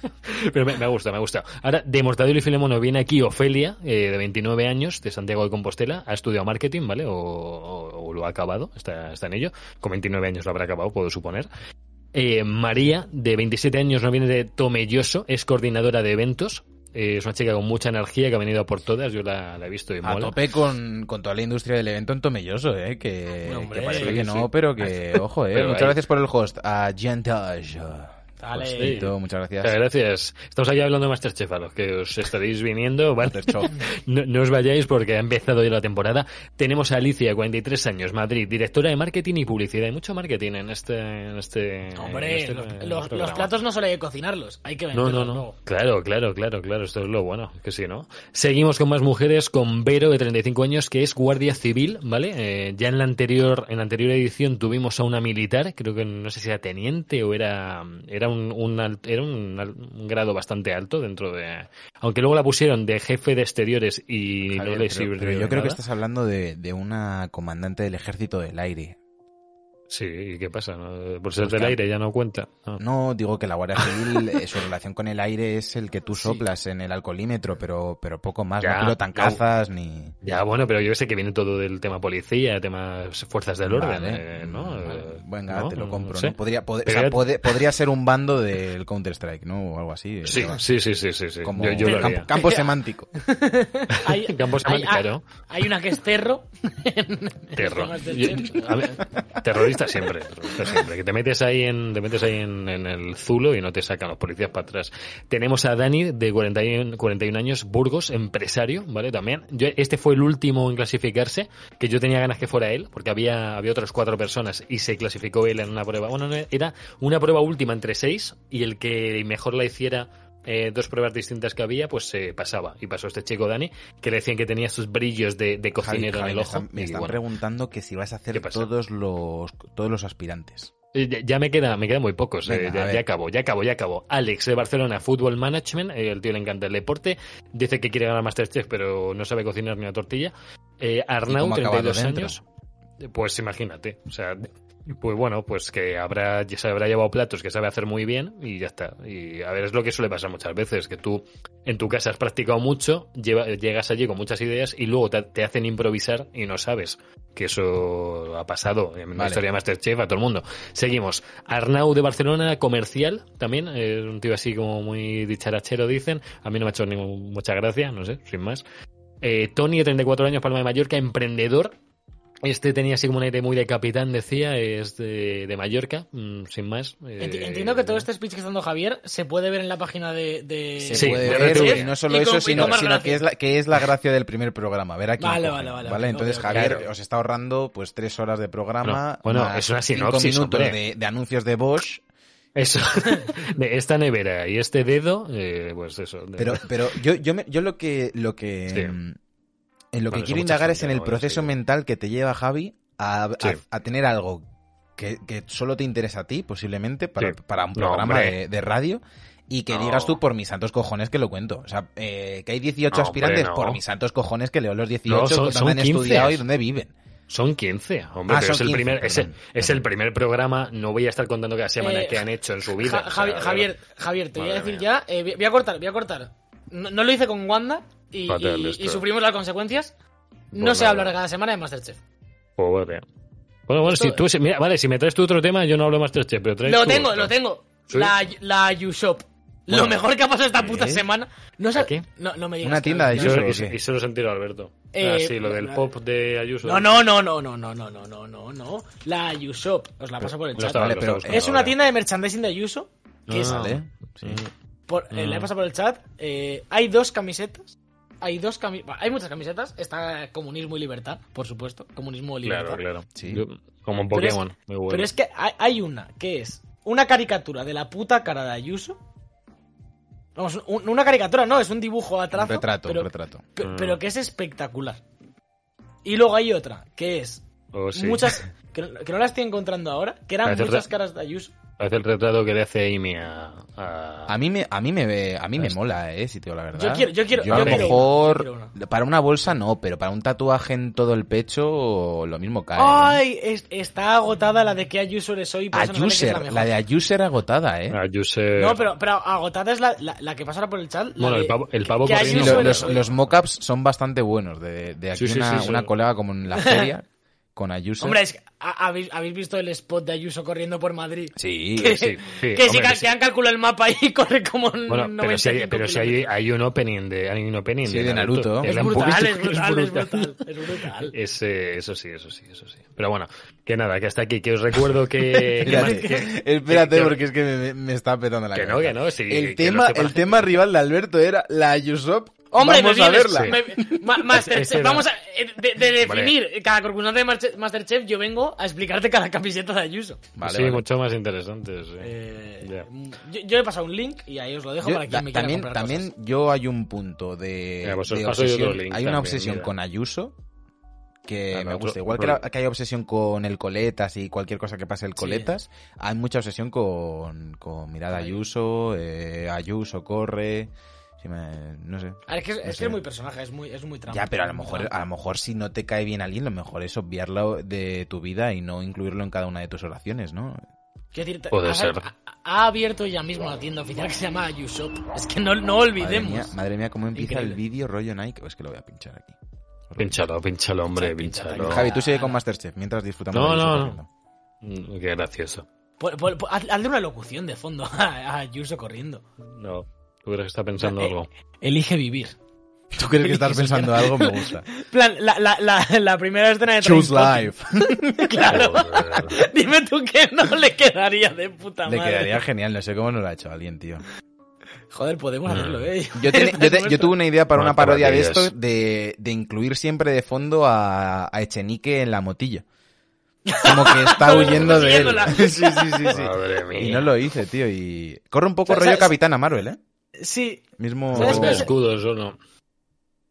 Speaker 4: Pero me, me ha gustado, me ha gustado. Ahora, de Mortadelo y Filemono viene aquí Ofelia, eh, de 29 años, de Santiago de Compostela. Ha estudiado marketing, ¿vale? O, o- o lo ha acabado, está, está en ello. Con 29 años lo habrá acabado, puedo suponer. Eh, María, de 27 años, no viene de Tomelloso, es coordinadora de eventos. Eh, es una chica con mucha energía que ha venido a por todas. Yo la, la he visto y
Speaker 3: A
Speaker 4: mola.
Speaker 3: tope con, con toda la industria del evento en Tomelloso, ¿eh? Que,
Speaker 5: Hombre,
Speaker 3: que parece
Speaker 4: sí,
Speaker 3: que
Speaker 4: sí.
Speaker 3: no, pero que, ojo, ¿eh?
Speaker 4: Pero
Speaker 3: muchas
Speaker 4: ahí-
Speaker 3: gracias por el host. A Giantage.
Speaker 5: Dale.
Speaker 3: Hostito, muchas
Speaker 4: Muchas
Speaker 3: gracias.
Speaker 4: gracias. Estamos aquí hablando de Masterchef, a los que os estaréis viniendo. No, no os vayáis porque ha empezado ya la temporada. Tenemos a Alicia, 43 años, Madrid, directora de marketing y publicidad. Hay mucho marketing en este. En este en
Speaker 5: Hombre,
Speaker 4: este,
Speaker 5: los, los- los
Speaker 4: programa.
Speaker 5: platos no solo hay que cocinarlos, hay que
Speaker 4: No,
Speaker 5: venderlos.
Speaker 4: no, no.
Speaker 5: luego.
Speaker 4: Claro, claro, claro, claro. Esto es lo bueno, que sí, ¿no? Seguimos con más mujeres, con Vero, de 35 años, que es guardia civil, ¿vale? Eh, ya en la anterior, en la anterior edición tuvimos a una militar, creo que no sé si era teniente o era, era un, un al- era un, un grado bastante alto dentro de, aunque luego la pusieron de jefe de exteriores y
Speaker 3: Javier,
Speaker 4: no le sirvió
Speaker 3: yo creo que estás hablando de, de una comandante del ejército del aire.
Speaker 4: Sí, ¿y qué pasa? no? Por ser
Speaker 3: Pues
Speaker 4: del
Speaker 3: que-
Speaker 4: aire ya no cuenta. No.
Speaker 3: No, digo que la Guardia Civil, eh, su relación con el aire es el que tú soplas en el alcoholímetro, pero, pero poco más.
Speaker 4: Ya,
Speaker 3: no pilotan cazas ni...
Speaker 4: Ya, bueno, pero yo sé que viene todo del tema policía, tema fuerzas del orden,
Speaker 3: Vale,
Speaker 4: eh, ¿no?
Speaker 3: vale.
Speaker 4: Eh,
Speaker 3: Venga,
Speaker 4: ¿no?
Speaker 3: te lo compro.
Speaker 4: sé.
Speaker 3: ¿no? Podría, pod- o sea, podría ser un bando del Counter-Strike, ¿no? O algo así.
Speaker 4: Sí, sí, sí, sí, sí, sí.
Speaker 3: Como
Speaker 4: Yo, yo lo
Speaker 3: campo,
Speaker 4: haría.
Speaker 3: campo semántico.
Speaker 5: Hay,
Speaker 4: semántica, ¿no?
Speaker 5: hay una que es terro.
Speaker 4: Terror.
Speaker 5: Masterchef.
Speaker 4: Yo- a ver, terrorista siempre, terrorista siempre. Que te metes ahí en, te metes ahí en, el zulo y no te sacan los policías para atrás. Tenemos a Dani de 41, 41 años, Burgos, empresario, ¿vale? También. Yo, este fue el último en clasificarse, que yo tenía ganas que fuera él, porque había, había otras cuatro personas y se clasificó él en una prueba. Bueno, no, era una prueba última entre seis y el que mejor la hiciera eh, dos pruebas distintas que había, pues se pasaba. Y pasó este chico Dani, que le decían que tenía estos brillos de, cocinero
Speaker 3: Javi,
Speaker 4: en el
Speaker 3: me
Speaker 4: ojo.
Speaker 3: están, me están
Speaker 4: bueno.
Speaker 3: preguntando que si vas a hacer todos los, todos los aspirantes.
Speaker 4: Eh, Ya, ya me queda, me quedan muy pocos. eh,
Speaker 3: Venga,
Speaker 4: ya, ya acabo, ya acabo, ya acabo. Alex de Barcelona, Fútbol Management. eh, el tío le encanta el deporte. Dice que quiere ganar Masterchef, pero no sabe cocinar ni una tortilla. Eh, Arnau,
Speaker 3: cómo ha acabado
Speaker 4: 32
Speaker 3: dentro?
Speaker 4: años. Pues imagínate. O sea, pues bueno, pues que habrá, ya se habrá llevado platos que sabe hacer muy bien y ya está. Y a ver, es lo que suele pasar muchas veces, que tú en tu casa has practicado mucho, lleva- llegas allí con muchas ideas y luego te, te hacen improvisar y no sabes que eso ha pasado en la
Speaker 3: Vale.
Speaker 4: historia de Masterchef a todo el mundo. Seguimos. Arnau de Barcelona, comercial, también, eh, un tío así como muy dicharachero, dicen. A mí no me ha hecho ni mucha gracia, no sé, sin más. Eh, Tony, de 34 años, Palma de Mallorca, emprendedor. Este tenía así como un aire muy de capitán, decía, es de, de Mallorca, mm, sin más. Eh,
Speaker 5: Enti- Entiendo que todo este speech que está dando Javier se puede ver en la página de. de-
Speaker 3: Se
Speaker 4: Sí,
Speaker 3: puede
Speaker 4: de
Speaker 3: ver, y no solo
Speaker 5: Y
Speaker 3: eso, sino, sino que, es la, que es la gracia del primer programa. Ver aquí.
Speaker 5: Vale, vale, vale, vale.
Speaker 3: Entonces. Javier
Speaker 4: Claro.
Speaker 3: os está ahorrando pues tres horas de programa.
Speaker 4: Bueno, bueno, es una
Speaker 3: cinco
Speaker 4: sinopsis,
Speaker 3: minutos
Speaker 4: hombre.
Speaker 3: de, de anuncios de Bosch.
Speaker 4: Eso, de esta nevera y este dedo, eh, pues eso. de-
Speaker 3: Pero, pero yo, yo, me- yo lo que, lo que,
Speaker 4: Sí.
Speaker 3: En lo que
Speaker 4: Bueno,
Speaker 3: quiero indagar es en el proceso
Speaker 4: Sí.
Speaker 3: mental que te lleva Javi a, a-
Speaker 4: Sí.
Speaker 3: a tener algo que, que solo te interesa a ti, posiblemente, para,
Speaker 4: Sí.
Speaker 3: para un programa de, de radio. Y que
Speaker 4: No.
Speaker 3: digas tú por mis santos cojones que lo cuento. O sea, eh, que hay 18
Speaker 4: No,
Speaker 3: aspirantes
Speaker 4: hombre, no.
Speaker 3: por mis santos cojones que leo los 18
Speaker 4: No, son-
Speaker 3: dónde han
Speaker 4: 15.
Speaker 3: estudiado y dónde viven.
Speaker 4: Son 15, hombre,
Speaker 3: Ah,
Speaker 4: pero
Speaker 3: son
Speaker 4: es el
Speaker 3: 15,
Speaker 4: primer, es, el,
Speaker 3: perdón,
Speaker 4: es el primer programa. No voy a estar contando cada semana
Speaker 5: Eh,
Speaker 4: que han hecho en su vida.
Speaker 5: Ja-
Speaker 4: o sea,
Speaker 5: Javi-
Speaker 4: de
Speaker 5: Javier. Javier, te voy a decir
Speaker 4: mía.
Speaker 5: ya, eh, voy voy a cortar, voy a cortar. No, no lo hice con Wanda y, sufrimos las consecuencias. No
Speaker 4: Pues
Speaker 5: se
Speaker 4: nada.
Speaker 5: hablar cada semana de Masterchef.
Speaker 4: Joder. Bueno, bueno,
Speaker 5: Esto-
Speaker 4: si tú, si- mira, vale, si me traes tú otro tema, yo no hablo de Masterchef, pero traes
Speaker 5: Lo
Speaker 4: tú
Speaker 5: tengo,
Speaker 4: otro.
Speaker 5: lo tengo.
Speaker 4: ¿Sí?
Speaker 5: La, la U-Shop.
Speaker 4: Bueno.
Speaker 5: lo mejor que ha pasado esta puta
Speaker 3: ¿Qué?
Speaker 5: semana. No,
Speaker 4: ¿A
Speaker 5: sab-
Speaker 4: qué?
Speaker 5: no, no me digas
Speaker 3: Una tienda de Ayuso,
Speaker 4: solo,
Speaker 3: ¿o
Speaker 4: y- solo sentido Alberto.
Speaker 5: Eh,
Speaker 4: ah, sí, lo del
Speaker 5: la-
Speaker 4: pop de Ayuso.
Speaker 5: No, no, no, no, no, no, no, no, no, no, no. La U-Shop. Os la paso por el chat.
Speaker 3: Vale, pero
Speaker 5: Es una tienda de merchandising de Ayuso. Que es,
Speaker 4: Ah.
Speaker 3: Vale. Sí.
Speaker 5: por, eh, la he
Speaker 4: Mm.
Speaker 5: pasado por el chat. eh, hay dos camisetas. Hay dos Hay muchas camisetas. Está comunismo y libertad, por supuesto. Comunismo y libertad.
Speaker 4: Claro, claro.
Speaker 3: Sí.
Speaker 4: Yo- como un
Speaker 5: Pero es-
Speaker 4: Pokémon. muy bueno.
Speaker 5: Pero es que hay, hay una que es una caricatura de la puta cara de Ayuso. Vamos, un- una caricatura, no, es un dibujo a
Speaker 3: Un
Speaker 5: trazo.
Speaker 3: retrato,
Speaker 5: pero,
Speaker 3: un retrato.
Speaker 4: Mm.
Speaker 5: pero que es espectacular. Y luego hay otra, que es
Speaker 4: Oh, sí.
Speaker 5: muchas. Que no, que no la estoy encontrando ahora, que eran muchas caras de Ayuso.
Speaker 4: Parece el retrato que le hace Amy a... a-
Speaker 3: A mí me, a mí me ve, a mí me mola, eh, si te digo la verdad.
Speaker 5: Yo quiero- yo quiero-
Speaker 3: a
Speaker 4: yo
Speaker 3: lo
Speaker 4: quiero
Speaker 3: mejor,
Speaker 5: una,
Speaker 3: para una bolsa no, pero para un tatuaje en todo el pecho, lo mismo cae. ¿eh?
Speaker 5: Ay, es- está agotada la de qué Ayuso que es la
Speaker 3: Ayuser, la de Ayuser agotada, eh.
Speaker 4: a Ayuso-
Speaker 5: No, pero, pero agotada es la, la, la que pasa ahora por el chat.
Speaker 4: Bueno,
Speaker 5: de-
Speaker 4: el pavo, el pavo
Speaker 5: que
Speaker 3: Sí, lo-
Speaker 5: eres
Speaker 3: los,
Speaker 5: hoy.
Speaker 3: los mockups son bastante buenos. De, de aquí
Speaker 4: Sí, sí,
Speaker 3: una,
Speaker 4: sí,
Speaker 3: una
Speaker 4: sí.
Speaker 3: colega como en la feria con Ayuso.
Speaker 5: Hombre, es que, ¿ha- ¿habéis, ¿habéis visto el spot de Ayuso corriendo por Madrid?
Speaker 3: sí,
Speaker 5: que,
Speaker 4: sí, sí,
Speaker 5: que sí,
Speaker 4: hombre,
Speaker 5: que,
Speaker 4: sí.
Speaker 5: que han calculado el mapa y corre como
Speaker 4: Bueno, pero si, hay, pero si hay, hay un opening de, hay un opening
Speaker 3: Sí, de Naruto.
Speaker 5: Es
Speaker 4: Le han
Speaker 5: brutal, es brutal, es brutal, es brutal.
Speaker 4: Eso sí, eso sí, eso sí. Pero bueno, que nada, que hasta aquí, que os recuerdo que...
Speaker 3: Espérate,
Speaker 4: que-
Speaker 3: espérate
Speaker 4: que-
Speaker 3: porque es que me, me está petando la
Speaker 4: Que no, que no, sí,
Speaker 3: el
Speaker 4: que
Speaker 3: tema, el tema rival de Alberto era la Ayusop.
Speaker 5: Hombre,
Speaker 3: Vamos
Speaker 5: me
Speaker 3: a
Speaker 5: vienes,
Speaker 3: verla.
Speaker 5: me- ma- Master-
Speaker 4: Ese era-
Speaker 5: vamos a de, de
Speaker 4: Vale.
Speaker 5: definir cada concursante de Masterchef, yo vengo a explicarte cada camiseta de Ayuso.
Speaker 3: Vale,
Speaker 4: sí,
Speaker 3: vale.
Speaker 4: mucho más interesante. sí.
Speaker 5: Eh, yo, yo he pasado un link y ahí os lo dejo
Speaker 3: Yo-
Speaker 5: para quien
Speaker 3: ta-
Speaker 5: me quiera
Speaker 3: también,
Speaker 5: comprar
Speaker 3: también
Speaker 5: cosas.
Speaker 3: yo hay un punto de,
Speaker 4: Mira, pues
Speaker 3: de obsesión.
Speaker 4: link
Speaker 3: hay una
Speaker 4: también,
Speaker 3: obsesión
Speaker 4: mira.
Speaker 3: con Ayuso que
Speaker 4: Ah,
Speaker 3: me gusta. Igual que,
Speaker 4: otro-
Speaker 3: la- que hay obsesión con el Coletas y cualquier cosa que pase el Coletas, hay mucha obsesión con, con Mirada
Speaker 5: Ay.
Speaker 3: Ayuso, eh, Ayuso corre. Me- no sé.
Speaker 5: Ah, es que es,
Speaker 3: no
Speaker 5: es que
Speaker 3: sé.
Speaker 5: es muy personaje, es muy, es muy trampa.
Speaker 3: Ya, pero a lo mejor,
Speaker 5: trampa.
Speaker 3: a lo mejor si no te cae bien alguien, lo mejor es obviarlo de tu vida y no incluirlo en cada una de tus oraciones, ¿no?
Speaker 5: Quiero decir,
Speaker 4: Puede
Speaker 5: ha,
Speaker 4: ser.
Speaker 5: ha- ha abierto ya mismo la tienda oficial que se llama Ayushop. Es que no, no
Speaker 3: Madre
Speaker 5: olvidemos.
Speaker 3: mía, madre mía, cómo empieza
Speaker 5: Increíble.
Speaker 3: el vídeo rollo Nike. Es que lo voy a pinchar aquí.
Speaker 4: Pinchalo, pinchalo, hombre,
Speaker 5: Pincha,
Speaker 4: pinchalo.
Speaker 3: Javi, tú sigue con Masterchef mientras disfrutamos
Speaker 4: No,
Speaker 3: de
Speaker 4: no,
Speaker 3: corriendo.
Speaker 4: Mm, Qué gracioso.
Speaker 5: Haz- hazle una locución de fondo a, a corriendo.
Speaker 4: No, tú crees que está pensando
Speaker 5: Eh,
Speaker 4: algo.
Speaker 5: Elige vivir.
Speaker 3: ¿Tú crees que estás pensando algo? Me gusta.
Speaker 5: plan, la, la, la, la primera escena de
Speaker 3: Choose. Life.
Speaker 5: Claro. Dime tú que no le quedaría de puta
Speaker 3: Le
Speaker 5: madre.
Speaker 3: quedaría genial, no sé cómo no lo ha hecho alguien, tío.
Speaker 5: Joder, podemos
Speaker 4: Mm.
Speaker 5: hacerlo, eh.
Speaker 3: Yo, yo, te- tuve una idea para una parodia de esto, de, de incluir siempre de fondo a, a Echenique en la motilla. Como que está huyendo de él. Sí, sí, sí, sí.
Speaker 4: Madre mía.
Speaker 3: Y no lo hice, tío. Y corre un poco
Speaker 5: ¿Sabes-
Speaker 3: rollo
Speaker 5: sabes-
Speaker 3: Capitana Marvel, ¿eh?
Speaker 5: Sí,
Speaker 3: Mismo.
Speaker 5: ¿Sabes
Speaker 4: Un
Speaker 5: qué?
Speaker 4: escudo solo.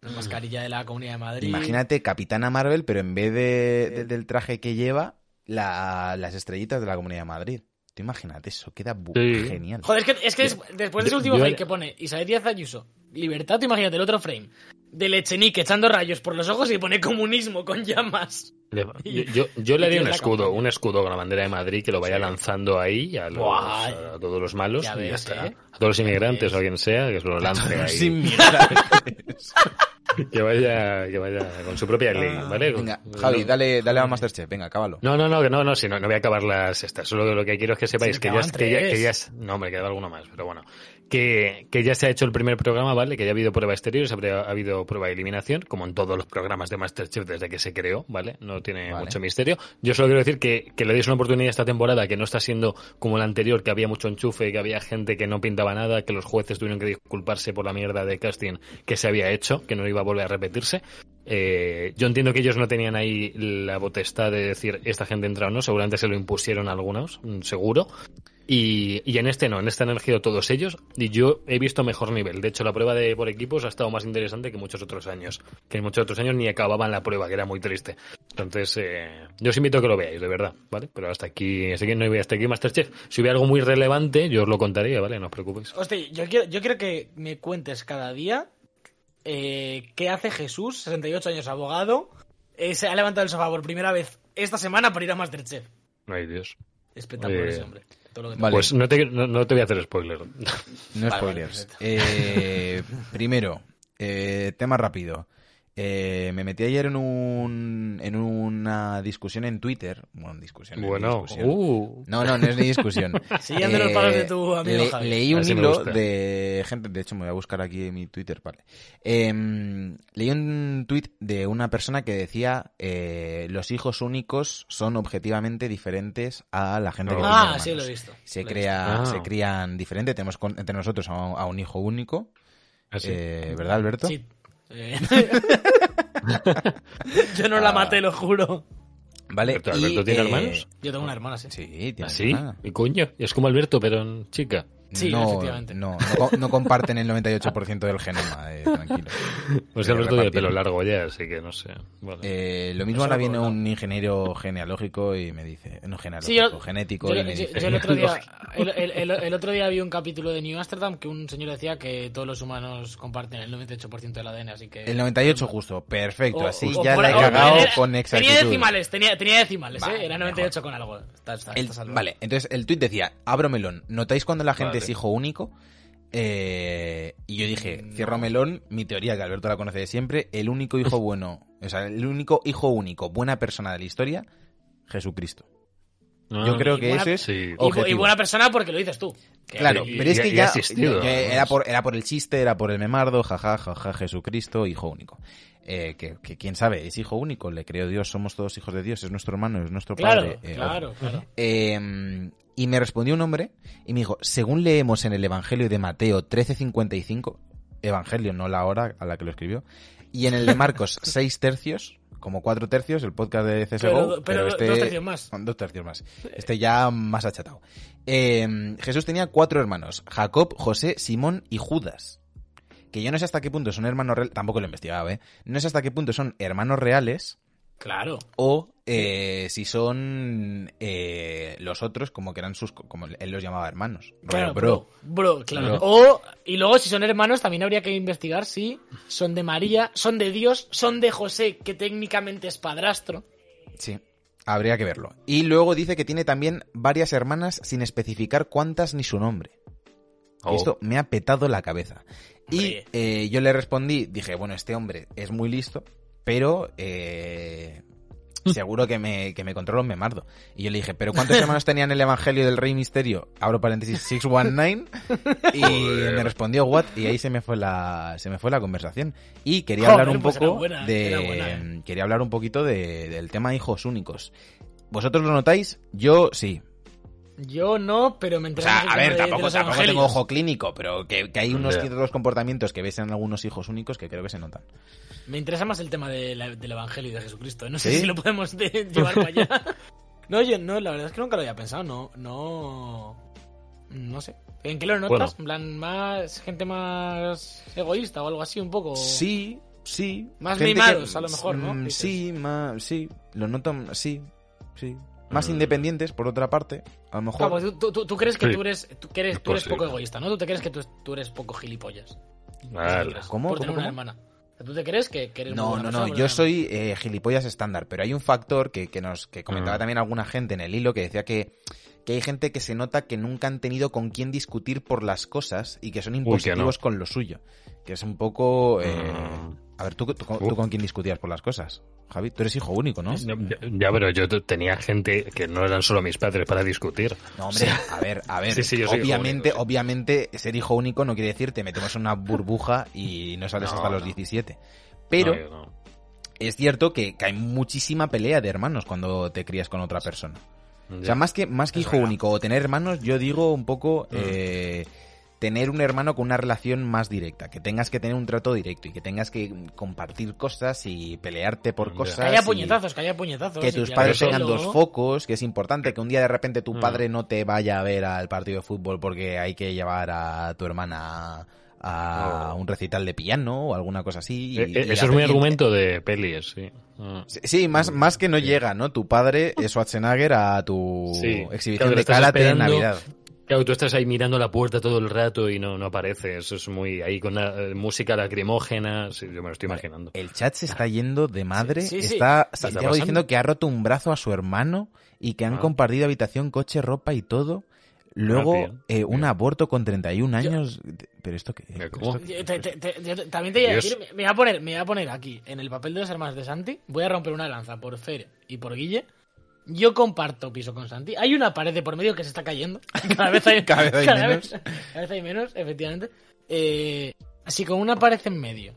Speaker 5: la mascarilla de la Comunidad de Madrid.
Speaker 3: Imagínate Capitana Marvel, pero en vez de, de- del traje que lleva, la- las estrellitas de la Comunidad de Madrid. Tú imagínate eso, queda
Speaker 4: Sí.
Speaker 3: genial.
Speaker 5: Joder, es que, es que des- después de ese último
Speaker 4: yo-
Speaker 5: frame que pone Isabel Díaz Ayuso, libertad, tú imagínate el otro frame de Lechenique echando rayos por los ojos y pone comunismo con llamas.
Speaker 4: Le- Yo, yo, yo le haría un escudo,
Speaker 5: campaña.
Speaker 4: un escudo con la bandera de Madrid que lo vaya lanzando ahí a, los- a todos los malos
Speaker 5: Ya
Speaker 4: y ya
Speaker 5: ves,
Speaker 4: está.
Speaker 5: ¿eh?
Speaker 4: A todos los inmigrantes o a quien sea, que se lo lance ahí. Que vaya, que vaya con su propia ley, ¿vale?
Speaker 3: Ah, Venga,
Speaker 4: No-
Speaker 3: Javi, dale, dale a Masterchef, venga, cábalo.
Speaker 4: No, no, no, que no, no, si no, no voy a acabar las estas. Solo lo que quiero es que sepáis
Speaker 5: Sí,
Speaker 4: que, ya, que, ya, que ya es- No, me quedaba alguno más, pero bueno. Que, que ya se ha hecho el primer programa, ¿vale? Que ya ha habido prueba exterior, ha habido prueba de eliminación, como en todos los programas de Masterchef desde que se creó, ¿vale? No tiene
Speaker 3: Vale.
Speaker 4: mucho misterio. Yo solo quiero decir que, que le deis una oportunidad esta temporada, que no está siendo como la anterior, que había mucho enchufe, que había gente que no pintaba nada, que los jueces tuvieron que disculparse por la mierda de casting que se había hecho, que no iba a volver a repetirse. Eh, yo entiendo que ellos no tenían ahí la potestad de decir esta gente entra o no, seguramente se lo impusieron algunos, mm, seguro. Y, y en este no, en este han elegido todos ellos y yo he visto mejor nivel. De hecho, la prueba de por equipos ha estado más interesante que muchos otros años. Que en muchos otros años ni acababan la prueba, que era muy triste. Entonces, eh, yo os invito a que lo veáis, de verdad, ¿vale? Pero hasta aquí, así que no voy hasta aquí Masterchef. Si hubiera algo muy relevante, yo os lo contaría, ¿vale? No os preocupéis.
Speaker 5: Hostia, yo quiero, yo quiero que me cuentes cada día eh, qué hace Jesús, 68 años abogado, eh, se ha levantado el sofá por primera vez esta semana para ir a Masterchef.
Speaker 4: Ay, Dios.
Speaker 5: Espectacular
Speaker 4: Eh,
Speaker 5: ese hombre. Todo lo que te-
Speaker 3: Vale.
Speaker 4: Pues no te, no, no te voy a hacer spoiler.
Speaker 3: No
Speaker 5: Vale,
Speaker 3: spoilers.
Speaker 5: vale,
Speaker 3: Eh, primero, eh, tema rápido. Eh, me metí ayer en un en una discusión en Twitter. Bueno, discusión.
Speaker 4: Bueno,
Speaker 3: discusión.
Speaker 4: uh,
Speaker 3: No, no, no es ni discusión.
Speaker 5: Siguiendo los palos de tu amigo
Speaker 3: le-
Speaker 5: Javi.
Speaker 3: Leí un hilo de gente, de hecho me voy a buscar aquí en mi Twitter, vale. Em, leí un tweet de una persona que decía eh, los hijos únicos son objetivamente diferentes a la gente que
Speaker 4: Oh.
Speaker 3: tiene
Speaker 5: Ah, sí, lo he visto.
Speaker 3: Se
Speaker 5: Lo he
Speaker 3: crea,
Speaker 4: Ah.
Speaker 3: se crían diferente. Tenemos con- entre nosotros a, un- a un hijo único,
Speaker 4: así.
Speaker 3: eh, ¿verdad, Alberto?
Speaker 5: Sí. Eh, Yo no la maté, lo juro.
Speaker 3: Vale.
Speaker 4: Alberto, ¿Alberto tiene
Speaker 3: eh,
Speaker 4: hermanos?
Speaker 5: Yo tengo una hermana, sí.
Speaker 3: Sí, tiene
Speaker 4: ¿Así?
Speaker 3: hermana.
Speaker 4: ¿Y coño? Es como Alberto, pero en chica.
Speaker 5: Sí,
Speaker 3: no,
Speaker 5: efectivamente.
Speaker 3: No, no, co- no comparten el 98% del genoma, eh, tranquilo.
Speaker 4: Pues
Speaker 3: Eh,
Speaker 4: Alberto de pelo largo ya, así que no sé. Bueno.
Speaker 3: Eh, lo mismo ahora viene
Speaker 5: un
Speaker 3: ingeniero genealógico y me dice, no genealógico,
Speaker 5: Sí, yo-
Speaker 3: genético
Speaker 5: Yo,
Speaker 3: y me
Speaker 5: yo-
Speaker 3: dice,
Speaker 5: yo el, otro día, el, el- el- el otro día vi un capítulo de New Amsterdam que un señor decía que todos los humanos comparten el 98% del ADN, así que...
Speaker 3: el 98 justo, perfecto,
Speaker 5: O-
Speaker 3: así
Speaker 5: o
Speaker 3: ya la he cagado
Speaker 5: era-
Speaker 3: con
Speaker 5: Tenía
Speaker 3: exactitud.
Speaker 5: decimales, tenía, tenía decimales,
Speaker 3: Vale,
Speaker 5: ¿eh? Era 98 con algo. Está, está- está
Speaker 3: vale, entonces el tuit decía, abro melón, ¿notáis cuando la gente
Speaker 4: Vale.
Speaker 3: Es hijo único? Eh, y yo dije,
Speaker 5: No.
Speaker 3: cierro melón, mi teoría que Alberto la conoce de siempre, el único hijo bueno, o sea, el único hijo único, buena persona de la historia, Jesucristo.
Speaker 4: Ah,
Speaker 3: Yo creo
Speaker 5: y
Speaker 3: que
Speaker 5: buena-
Speaker 3: ese es
Speaker 4: sí.
Speaker 5: Y, buena persona porque lo dices tú.
Speaker 3: Claro,
Speaker 4: y-
Speaker 3: pero es que
Speaker 4: y
Speaker 3: ya, era, por, era por el chiste, era por el memardo, jaja, jaja, Jesucristo, hijo único. Eh, que, que quién sabe, es hijo único, le creo Dios, somos todos hijos de Dios, es nuestro hermano, es nuestro
Speaker 5: Claro,
Speaker 3: padre. eh,
Speaker 5: claro, claro.
Speaker 3: Eh, y me respondió un hombre y me dijo, según leemos en el Evangelio de Mateo 13.55, Evangelio, no la hora a la que lo escribió, y en el de Marcos 6 tercios, como 4 tercios, el podcast de CSGO,
Speaker 5: Pero- pero
Speaker 3: este,
Speaker 5: dos tercios más.
Speaker 3: Dos tercios más. Este ya más achatado. Eh, Jesús tenía cuatro hermanos, Jacob, José, Simón y Judas. Que yo no sé hasta qué punto son hermanos reales, tampoco lo he investigado, ¿eh? No sé hasta qué punto son hermanos reales
Speaker 5: Claro.
Speaker 3: o eh, si son eh, los otros como que eran sus como él los llamaba hermanos
Speaker 5: Claro,
Speaker 3: bro
Speaker 5: bro. Bro, claro.
Speaker 3: Bro.
Speaker 5: O, y luego, si son hermanos, también habría que investigar si son de María, son de Dios, son de José, que técnicamente es padrastro.
Speaker 3: sí habría que verlo y luego dice que tiene también varias hermanas sin especificar cuántas ni su nombre
Speaker 4: Oh.
Speaker 3: Esto me ha petado la cabeza y eh, yo le respondí dije bueno este hombre es muy listo pero eh, seguro que me, que me controlo un memardo. Y yo le dije, ¿pero cuántos hermanos tenían el Evangelio del Rey Misterio? Abro paréntesis, 619. Y me respondió, what? Y ahí se me fue la, se me fue la conversación. Y quería hablar un
Speaker 5: pues
Speaker 3: poco
Speaker 5: buena,
Speaker 3: de,
Speaker 5: eh.
Speaker 3: quería hablar un poquito de- del tema hijos únicos. ¿Vosotros lo notáis? Yo sí.
Speaker 5: Yo no, pero me
Speaker 3: O sea, a ver, tampoco, tengo ojo clínico, pero que, que hay unos ciertos comportamientos que ves en algunos hijos únicos que creo que se notan.
Speaker 5: Me interesa más el tema de la- del Evangelio y de Jesucristo. No sé
Speaker 3: ¿Sí?
Speaker 5: si lo podemos de- llevar para allá. No, yo no, la verdad es que nunca lo había pensado. No, no. No sé. ¿En qué lo notas?
Speaker 4: Bueno.
Speaker 5: En plan, más gente más egoísta o algo así, un poco.
Speaker 3: Sí, sí.
Speaker 5: Más mimados, a lo mejor, ¿no?
Speaker 3: Mm. Sí, más, sí. Lo noto, sí, sí. Más
Speaker 4: Mm.
Speaker 3: independientes, por otra parte, a lo mejor.
Speaker 5: Claro, pues tú, tú- crees que
Speaker 4: Sí.
Speaker 5: tú eres, tú, que eres, tú eres poco
Speaker 4: posible.
Speaker 5: egoísta, ¿no? Tú te crees que tú, tú eres poco gilipollas.
Speaker 4: Vale.
Speaker 3: ¿Cómo?
Speaker 5: Por tener
Speaker 3: ¿Cómo,
Speaker 5: una hermana. ¿Tú te crees que, que eres
Speaker 3: No, no, no, yo soy eh, gilipollas estándar, pero hay un factor que, que nos que comentaba
Speaker 4: Mm.
Speaker 3: también alguna gente en el hilo que decía que, que hay gente que se nota que nunca han tenido con quién discutir por las cosas y que son
Speaker 4: que no.
Speaker 3: impositivos con lo suyo. Que es un poco... eh,
Speaker 4: Mm.
Speaker 3: A ver, ¿tú, tú, tú
Speaker 4: Uf.
Speaker 3: con quién discutías por las cosas? Javi, tú eres hijo único, ¿no?
Speaker 4: Ya, ya, pero yo tenía gente que no eran solo mis padres para discutir.
Speaker 3: No, hombre, a ver, a ver.
Speaker 4: Sí, sí, yo
Speaker 3: obviamente,
Speaker 4: único, sí.
Speaker 3: obviamente, ser hijo único no quiere decir te metemos en una burbuja y no sales
Speaker 4: No,
Speaker 3: hasta los
Speaker 4: no.
Speaker 3: 17. Pero
Speaker 4: No, yo no.
Speaker 3: es cierto que, que hay muchísima pelea de hermanos cuando te crías con otra persona. O sea, más que, más que hijo
Speaker 5: verdad.
Speaker 3: único o tener hermanos, yo digo un poco
Speaker 4: Mm.
Speaker 3: Tener un hermano con una relación más directa, que tengas que tener un trato directo y que tengas que compartir cosas y pelearte por cosas.
Speaker 5: Que haya puñetazos, que haya puñetazos.
Speaker 3: que tus padres tengan dos focos, que es importante que un día de repente tu
Speaker 4: Mm.
Speaker 3: padre no te vaya a ver al partido de fútbol porque hay que llevar a tu hermana a
Speaker 4: Oh.
Speaker 3: un recital de piano o alguna cosa así. y-
Speaker 4: Eh, eh,
Speaker 3: y
Speaker 4: eso es muy argumento de pelis, sí. Ah.
Speaker 3: Sí, Sí, más, más que no llega, ¿no? Tu padre es Schwarzenegger a tu
Speaker 4: Sí.
Speaker 3: exhibición
Speaker 4: Claro,
Speaker 3: de karate en Navidad.
Speaker 4: Claro, tú estás ahí mirando la puerta todo el rato y no, no aparece. Eso es muy ahí con la eh, música lacrimógena. Sí, yo me lo estoy imaginando.
Speaker 3: El chat se está yendo de madre.
Speaker 5: Sí, sí, sí.
Speaker 3: Está Santiago diciendo que ha roto un brazo a su hermano y que han
Speaker 4: Ah.
Speaker 3: compartido habitación, coche, ropa y todo. Luego,
Speaker 4: bien,
Speaker 3: eh, un
Speaker 4: bien.
Speaker 3: aborto con 31 años. ¿Pero esto qué?
Speaker 4: Mira, ¿cómo?
Speaker 3: ¿Esto qué?
Speaker 5: Yo te- te- te- yo te- también te voy a decir, me- me voy a, poner, me voy a poner aquí, en el papel de los hermanos de Santi, voy a romper una lanza por Fer y por Guille. Yo comparto piso con Santi. Hay una pared de por medio que se está cayendo. Cada vez hay,
Speaker 3: Cada vez hay menos.
Speaker 5: Vez, cada vez hay menos, efectivamente. Eh, así con una pared en medio.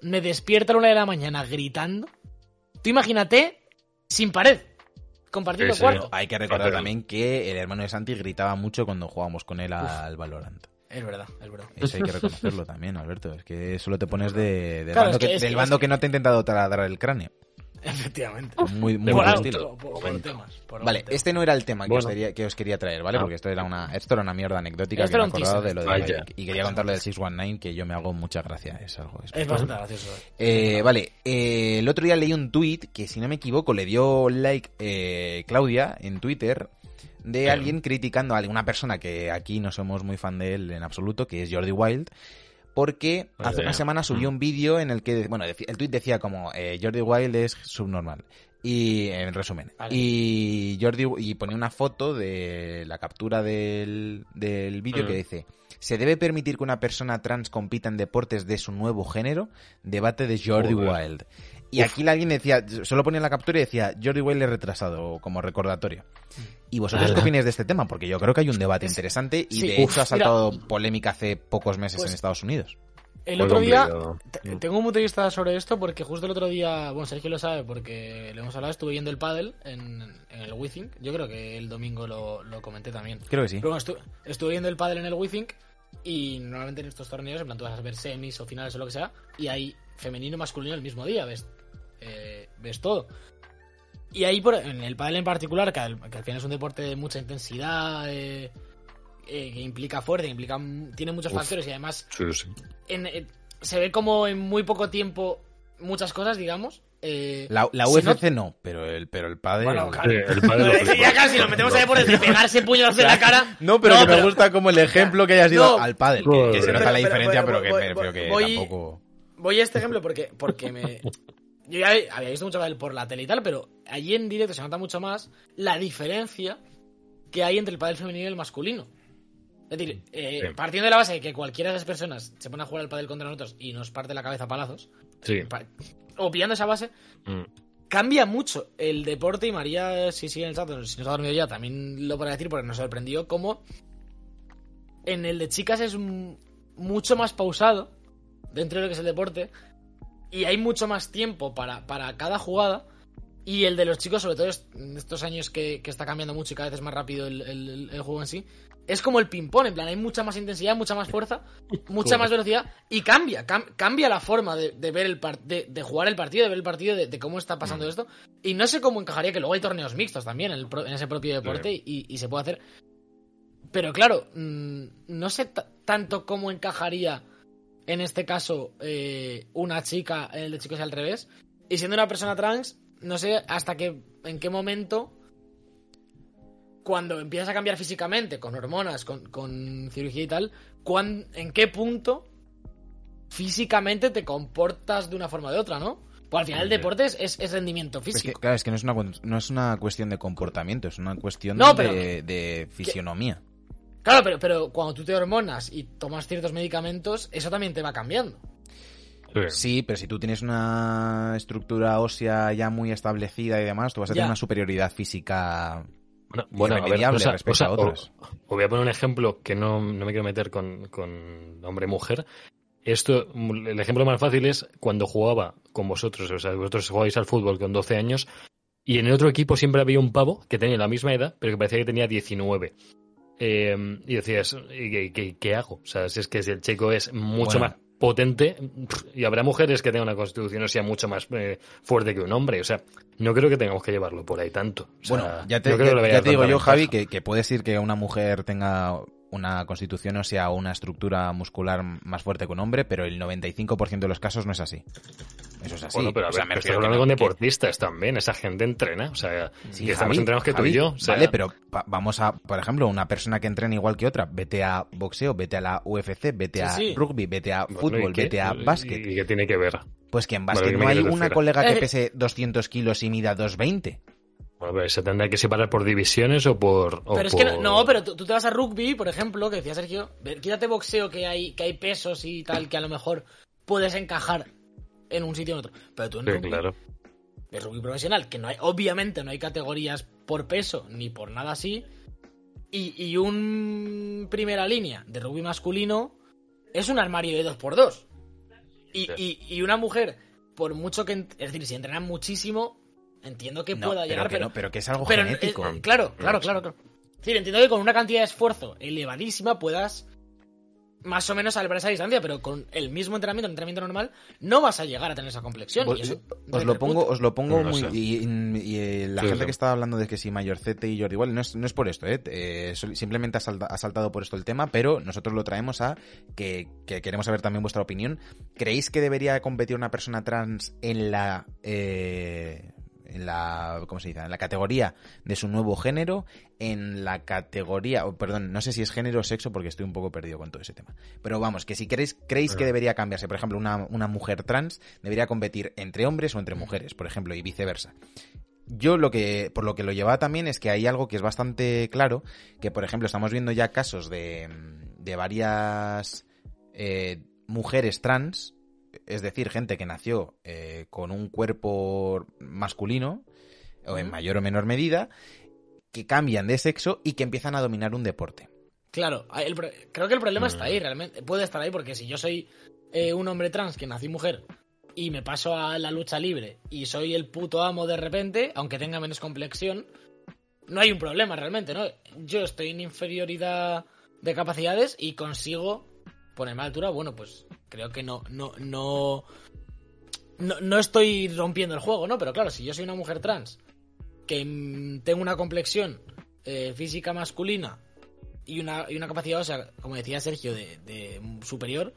Speaker 5: Me despierta a la una de la mañana gritando. Tú imagínate sin pared. Compartiendo
Speaker 4: Sí, sí.
Speaker 5: cuarto.
Speaker 3: Hay que recordar
Speaker 4: Pero-
Speaker 3: también que el hermano de Santi gritaba mucho cuando jugábamos con él al Valorant.
Speaker 5: Es verdad, es verdad.
Speaker 3: Eso hay que reconocerlo también, Alberto. Es que solo te pones de, del
Speaker 5: Claro,
Speaker 3: bando,
Speaker 5: es que-
Speaker 3: que,
Speaker 5: es
Speaker 3: del
Speaker 5: que-
Speaker 3: bando
Speaker 5: es
Speaker 3: que no te ha intentado taladrar el cráneo.
Speaker 5: Efectivamente.
Speaker 3: Muy, muy
Speaker 5: Por,
Speaker 3: estilo.
Speaker 5: por- por- temas. por
Speaker 3: Vale,
Speaker 5: temas.
Speaker 3: este no era el tema que, os, quería, que os quería traer, ¿vale?
Speaker 4: Ah.
Speaker 3: Porque esto era una, esto era una mierda anecdótica
Speaker 5: Esto
Speaker 3: que me
Speaker 5: teaser.
Speaker 3: de lo de. Mike. Y quería contarlo del 619 que yo me hago mucha gracia. Es algo. Es,
Speaker 5: Es bastante gracioso.
Speaker 3: Eh, vale, eh, el otro día leí un tweet que, si no me equivoco, le dio like eh, Claudia en Twitter de
Speaker 4: Eh.
Speaker 3: alguien criticando a alguna persona que aquí no somos muy fan de él en absoluto, que es Jordi Wild, porque hace una semana subió un vídeo en el que, bueno, el tweet decía como eh, Jordi Wild es subnormal. Y en resumen.
Speaker 5: Vale.
Speaker 3: Y Jordi y ponía una foto de la captura del, del vídeo
Speaker 4: Mm.
Speaker 3: que dice ¿Se debe permitir que una persona trans compita en deportes de su nuevo género? Debate de Jordi
Speaker 4: Joder.
Speaker 3: Wild. Y aquí alguien decía, solo ponía la captura y decía, Jordi Wild es retrasado, como recordatorio. ¿Y vosotros qué opináis de este tema? Porque yo creo que hay un debate interesante y
Speaker 5: Sí.
Speaker 3: de
Speaker 5: Uf,
Speaker 3: hecho ha saltado polémica hace pocos meses
Speaker 5: Pues-
Speaker 3: en Estados Unidos.
Speaker 5: El
Speaker 4: Muy
Speaker 5: otro día, tengo un punto de vista sobre esto porque justo el otro día, bueno, Sergio lo sabe porque le hemos hablado, estuve viendo el pádel en, en el WeThink. Yo creo que el domingo lo, lo comenté también.
Speaker 3: Creo que sí.
Speaker 5: Pero bueno, estu- estuve viendo el pádel en el WeThink y normalmente en estos torneos, en plan, tú vas a ver semis o finales o lo que sea, y hay femenino y masculino el mismo día, ves, eh, ves todo. Y ahí, por, en el pádel en particular, que al, que al final es un deporte de mucha intensidad, eh, eh, que implica fuerza, que implica, tiene muchos
Speaker 4: Uf.
Speaker 5: factores y además
Speaker 4: Sí, sí.
Speaker 5: en- eh, se ve como en muy poco tiempo muchas cosas, digamos. eh,
Speaker 3: La, UFC no, pero el, pero el padre...
Speaker 5: Bueno, claro.
Speaker 4: Sí, el padre lo
Speaker 5: ya casi nos metemos ahí por el de pegarse puños en la cara.
Speaker 3: No, pero que me gusta como el ejemplo que haya sido
Speaker 5: No.
Speaker 3: al padre. Que, se nota
Speaker 5: pero-
Speaker 3: la
Speaker 5: pero-
Speaker 3: diferencia,
Speaker 5: pero-
Speaker 3: pero, que,
Speaker 5: voy-
Speaker 3: pero que
Speaker 5: voy-
Speaker 3: tampoco...
Speaker 5: Voy a este ejemplo porque, porque me. Yo ya había visto mucho pádel por la tele y tal, pero allí en directo se nota mucho más la diferencia que hay entre el pádel femenino y el masculino. Es decir, eh,
Speaker 4: Sí.
Speaker 5: partiendo de la base de que cualquiera de esas personas se pone a jugar al pádel contra nosotros y nos parte la cabeza a palazos,
Speaker 4: Sí.
Speaker 5: pa- obviando esa base,
Speaker 4: Mm.
Speaker 5: cambia mucho el deporte y María, si sigue en el chat, si nos ha dormido ya, también lo podrá decir porque nos sorprendió cómo en el de chicas es mucho más pausado dentro de lo que es el deporte y hay mucho más tiempo para, para cada jugada y el de los chicos, sobre todo en estos años que, que está cambiando mucho y cada vez es más rápido el, el- el juego en sí, es como el ping-pong, en plan, hay mucha más intensidad, mucha más fuerza, mucha más velocidad y cambia, cam- cambia la forma de, de ver el de, de jugar el partido, de ver el partido, de, de cómo está pasando esto. Y no sé cómo encajaría, que luego hay torneos mixtos también en, el pro- en ese propio deporte y, y se puede hacer. Pero claro, mm, no sé ta- tanto cómo encajaría en este caso eh, una chica el de chicos y al revés. Y siendo una persona trans, no sé hasta qué, en qué momento, cuando empiezas a cambiar físicamente, con hormonas, con, con cirugía y tal, cuán- en qué punto físicamente te comportas de una forma o de otra, ¿no? Pues al final el deporte es, es- es rendimiento
Speaker 3: Es que,
Speaker 5: físico.
Speaker 3: claro, es que no es, una, no es una cuestión de comportamiento, es una cuestión
Speaker 5: No, pero-
Speaker 3: de, de fisionomía.
Speaker 5: Claro, pero, pero cuando tú te hormonas y tomas ciertos medicamentos, eso también te va cambiando.
Speaker 4: Sí.
Speaker 3: Pero si tú tienes una estructura ósea ya muy establecida y demás, tú vas a
Speaker 5: Ya.
Speaker 3: tener una superioridad física.
Speaker 4: Bueno, bueno, a ver, o sea,
Speaker 3: respecto
Speaker 4: o sea,
Speaker 3: a otras.
Speaker 4: o- os voy a poner un ejemplo que no, no me quiero meter con, con hombre-mujer. Esto, el ejemplo más fácil es cuando jugaba con vosotros, o sea, vosotros jugáis al fútbol con 12 años y en el otro equipo siempre había un pavo que tenía la misma edad, pero que parecía que tenía 19. Eh, y decías, ¿y qué, qué- qué hago? O sea, si es que si el chico es mucho
Speaker 3: Bueno.
Speaker 4: más potente y habrá mujeres que tengan una constitución o sea mucho más eh, fuerte que un hombre. O sea, no creo que tengamos que llevarlo por ahí tanto. O sea,
Speaker 3: bueno, ya te,
Speaker 4: no creo
Speaker 3: ya-
Speaker 4: que
Speaker 3: ya
Speaker 4: a
Speaker 3: te digo yo,
Speaker 4: tanta
Speaker 3: Javi,
Speaker 4: ventaja.
Speaker 3: que, que puede ser que una mujer tenga una constitución o una estructura muscular más fuerte que un hombre, pero el 95% de los casos no es así. Eso es así.
Speaker 4: Bueno, pero a
Speaker 3: O sea,
Speaker 4: ver,
Speaker 3: me
Speaker 4: hablando con
Speaker 3: que-
Speaker 4: deportistas también. Esa gente entrena. O sea,
Speaker 3: Sí,
Speaker 4: que
Speaker 3: Javi,
Speaker 4: entrenados que tú
Speaker 3: Javi,
Speaker 4: y yo. o sea,
Speaker 3: vale, pero vamos a, por ejemplo, una persona que entrena igual que otra, vete a boxeo, vete a la UFC, vete
Speaker 5: Sí,
Speaker 3: a
Speaker 5: sí.
Speaker 3: rugby, vete a
Speaker 4: bueno,
Speaker 3: fútbol, vete a
Speaker 4: ¿Y-
Speaker 3: básquet.
Speaker 4: ¿Y qué tiene que ver?
Speaker 3: Pues que en básquet
Speaker 4: ¿qué
Speaker 3: no hay una colega que
Speaker 5: Eh,
Speaker 3: pese 200 kilos y mida 220.
Speaker 4: Bueno, pero se tendrá que separar por divisiones o por. o
Speaker 5: Pero es que no, no, pero tú, tú te vas a rugby, por ejemplo, que decía Sergio, quítate boxeo que hay, que hay pesos y tal, que a lo mejor puedes encajar en un sitio o en otro. Pero tú en
Speaker 4: Sí,
Speaker 5: rugby,
Speaker 4: claro.
Speaker 5: el rugby profesional, que no hay, obviamente no hay categorías por peso ni por nada así, y, y un primera línea de rugby masculino es un armario de 2x2. Y, y, y una mujer, por mucho que, es decir, si entrenan muchísimo, entiendo que
Speaker 3: No,
Speaker 5: pueda
Speaker 3: pero
Speaker 5: llegar,
Speaker 3: que
Speaker 5: pero,
Speaker 3: no, pero que es algo
Speaker 5: pero,
Speaker 3: genético.
Speaker 5: eh, claro, claro, claro, claro. Es decir, entiendo que con una cantidad de esfuerzo elevadísima puedas más o menos salvar esa distancia, pero con el mismo entrenamiento, un entrenamiento normal, no vas a llegar a tener esa complexión.
Speaker 3: Os,
Speaker 5: y eso
Speaker 3: os lo pongo, os lo pongo
Speaker 4: No
Speaker 3: muy.
Speaker 4: sé.
Speaker 3: Y, y- y, eh, la
Speaker 4: Sí,
Speaker 3: gente
Speaker 4: sí.
Speaker 3: que estaba hablando de que si Mayorcete y Jordi igual, no es, no es por esto, ¿eh? Eh, simplemente ha, salta- ha saltado por esto el tema, pero nosotros lo traemos a que, que queremos saber también vuestra opinión. ¿Creéis que debería competir una persona trans en la. eh, en la, ¿cómo se dice? En la categoría de su nuevo género, en la categoría, oh, perdón, no sé si es género o sexo porque estoy un poco perdido con todo ese tema. Pero vamos, que si queréis, creéis que debería cambiarse, por ejemplo, una, una mujer trans debería competir entre hombres o entre mujeres, por ejemplo, y viceversa. Yo lo que, por lo que lo llevaba también es que hay algo que es bastante claro, que por ejemplo estamos viendo ya casos de, de varias eh, mujeres trans, es decir, gente que nació eh, con un cuerpo masculino, o en mayor o menor medida, que cambian de sexo y que empiezan a dominar un deporte.
Speaker 5: Claro, el creo que el problema está
Speaker 4: Mm.
Speaker 5: ahí, realmente. Puede estar ahí porque si yo soy eh, un hombre trans que nací mujer y me paso a la lucha libre y soy el puto amo de repente, aunque tenga menos complexión, no hay un problema realmente, ¿no? Yo estoy en inferioridad de capacidades y consigo ponerme a la altura, bueno, pues creo que no, no, no, no, no estoy rompiendo el juego, ¿no? Pero claro, si yo soy una mujer trans que tengo una complexión eh, física masculina y una, y una capacidad, o sea, como decía Sergio, de, de superior,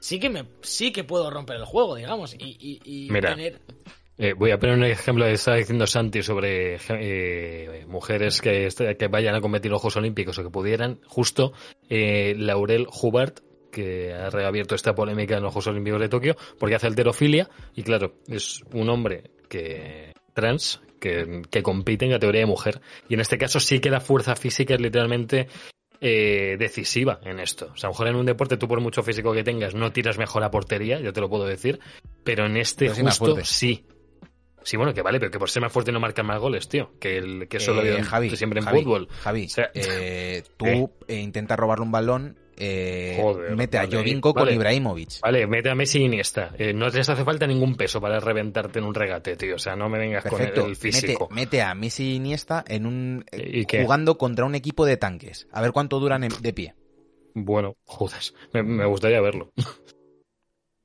Speaker 5: sí que me sí que puedo romper el juego, digamos, y, y, y
Speaker 4: Mira.
Speaker 5: tener...
Speaker 4: Eh, voy a poner un ejemplo que estaba diciendo Santi sobre eh, mujeres que, que vayan a competir los Juegos Olímpicos o que pudieran. Justo Laurel Hubert, que ha reabierto esta polémica en los Juegos Olímpicos de Tokio, porque hace alterofilia y claro, es un hombre que trans que, que compite en categoría de mujer. Y en este caso sí que la fuerza física es literalmente eh, decisiva en esto. O sea, a lo mejor en un deporte tú por mucho físico que tengas no tiras mejor a portería, yo te lo puedo decir, pero en este
Speaker 3: Pero
Speaker 4: justo sí. Sí, bueno, que vale, pero que por ser más fuerte no marcan más goles, tío. Que, el, que eso lo
Speaker 3: Eh,
Speaker 4: en-
Speaker 3: Javi,
Speaker 4: siempre en
Speaker 3: Javi,
Speaker 4: fútbol.
Speaker 3: Javi,
Speaker 4: O sea,
Speaker 3: eh, tú eh, intentas robarle un balón, eh,
Speaker 4: Joder,
Speaker 3: mete a
Speaker 4: vale,
Speaker 3: Jovinko con. Ibrahimovic.
Speaker 4: Vale, mete a Messi y Iniesta. Eh, no les hace falta ningún peso para reventarte en un regate, tío. O sea, no me vengas
Speaker 3: Perfecto.
Speaker 4: con el físico.
Speaker 3: Mete, mete a Messi y Iniesta en un eh, jugando contra un equipo de tanques. A ver cuánto duran de pie.
Speaker 4: Bueno, me, me gustaría verlo.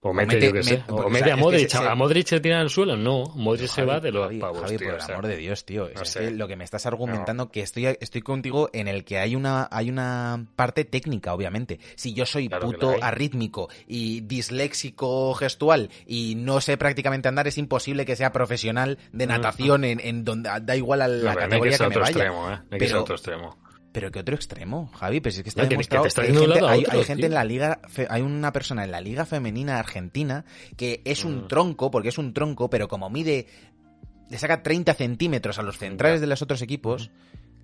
Speaker 4: O mete,
Speaker 3: mete-
Speaker 4: yo qué sé.
Speaker 3: mete-
Speaker 4: o mete a
Speaker 3: que
Speaker 4: Modric.
Speaker 3: se-
Speaker 4: ¿A Modric se tira al suelo? No, Modric se va de los
Speaker 3: Javi,
Speaker 4: pavos,
Speaker 3: Javi,
Speaker 4: tío.
Speaker 3: por el amor de Dios, tío.
Speaker 4: no
Speaker 3: Es que lo que me estás argumentando, que estoy, estoy contigo en el que hay una, hay una parte técnica, obviamente. Si yo soy
Speaker 4: Claro que
Speaker 3: puto
Speaker 4: la
Speaker 3: arrítmico y disléxico gestual y no sé prácticamente andar, es imposible que sea profesional de
Speaker 4: Mm.
Speaker 3: natación en, en donde da igual a
Speaker 4: No,
Speaker 3: la
Speaker 4: no hay
Speaker 3: categoría
Speaker 4: que
Speaker 3: que, me vaya.
Speaker 4: extremo, ¿eh? No que
Speaker 3: Pero-
Speaker 4: otro extremo.
Speaker 3: Pero qué otro extremo, Javi, pues es que está
Speaker 4: No, que- que
Speaker 3: demostrado
Speaker 4: te estás
Speaker 3: hay
Speaker 4: un
Speaker 3: gente, hay- hay en la liga, fe- hay una persona en la liga femenina argentina que es un
Speaker 4: Mm.
Speaker 3: tronco, porque es un tronco, pero como mide, le saca 30 centímetros a los centrales de los otros equipos,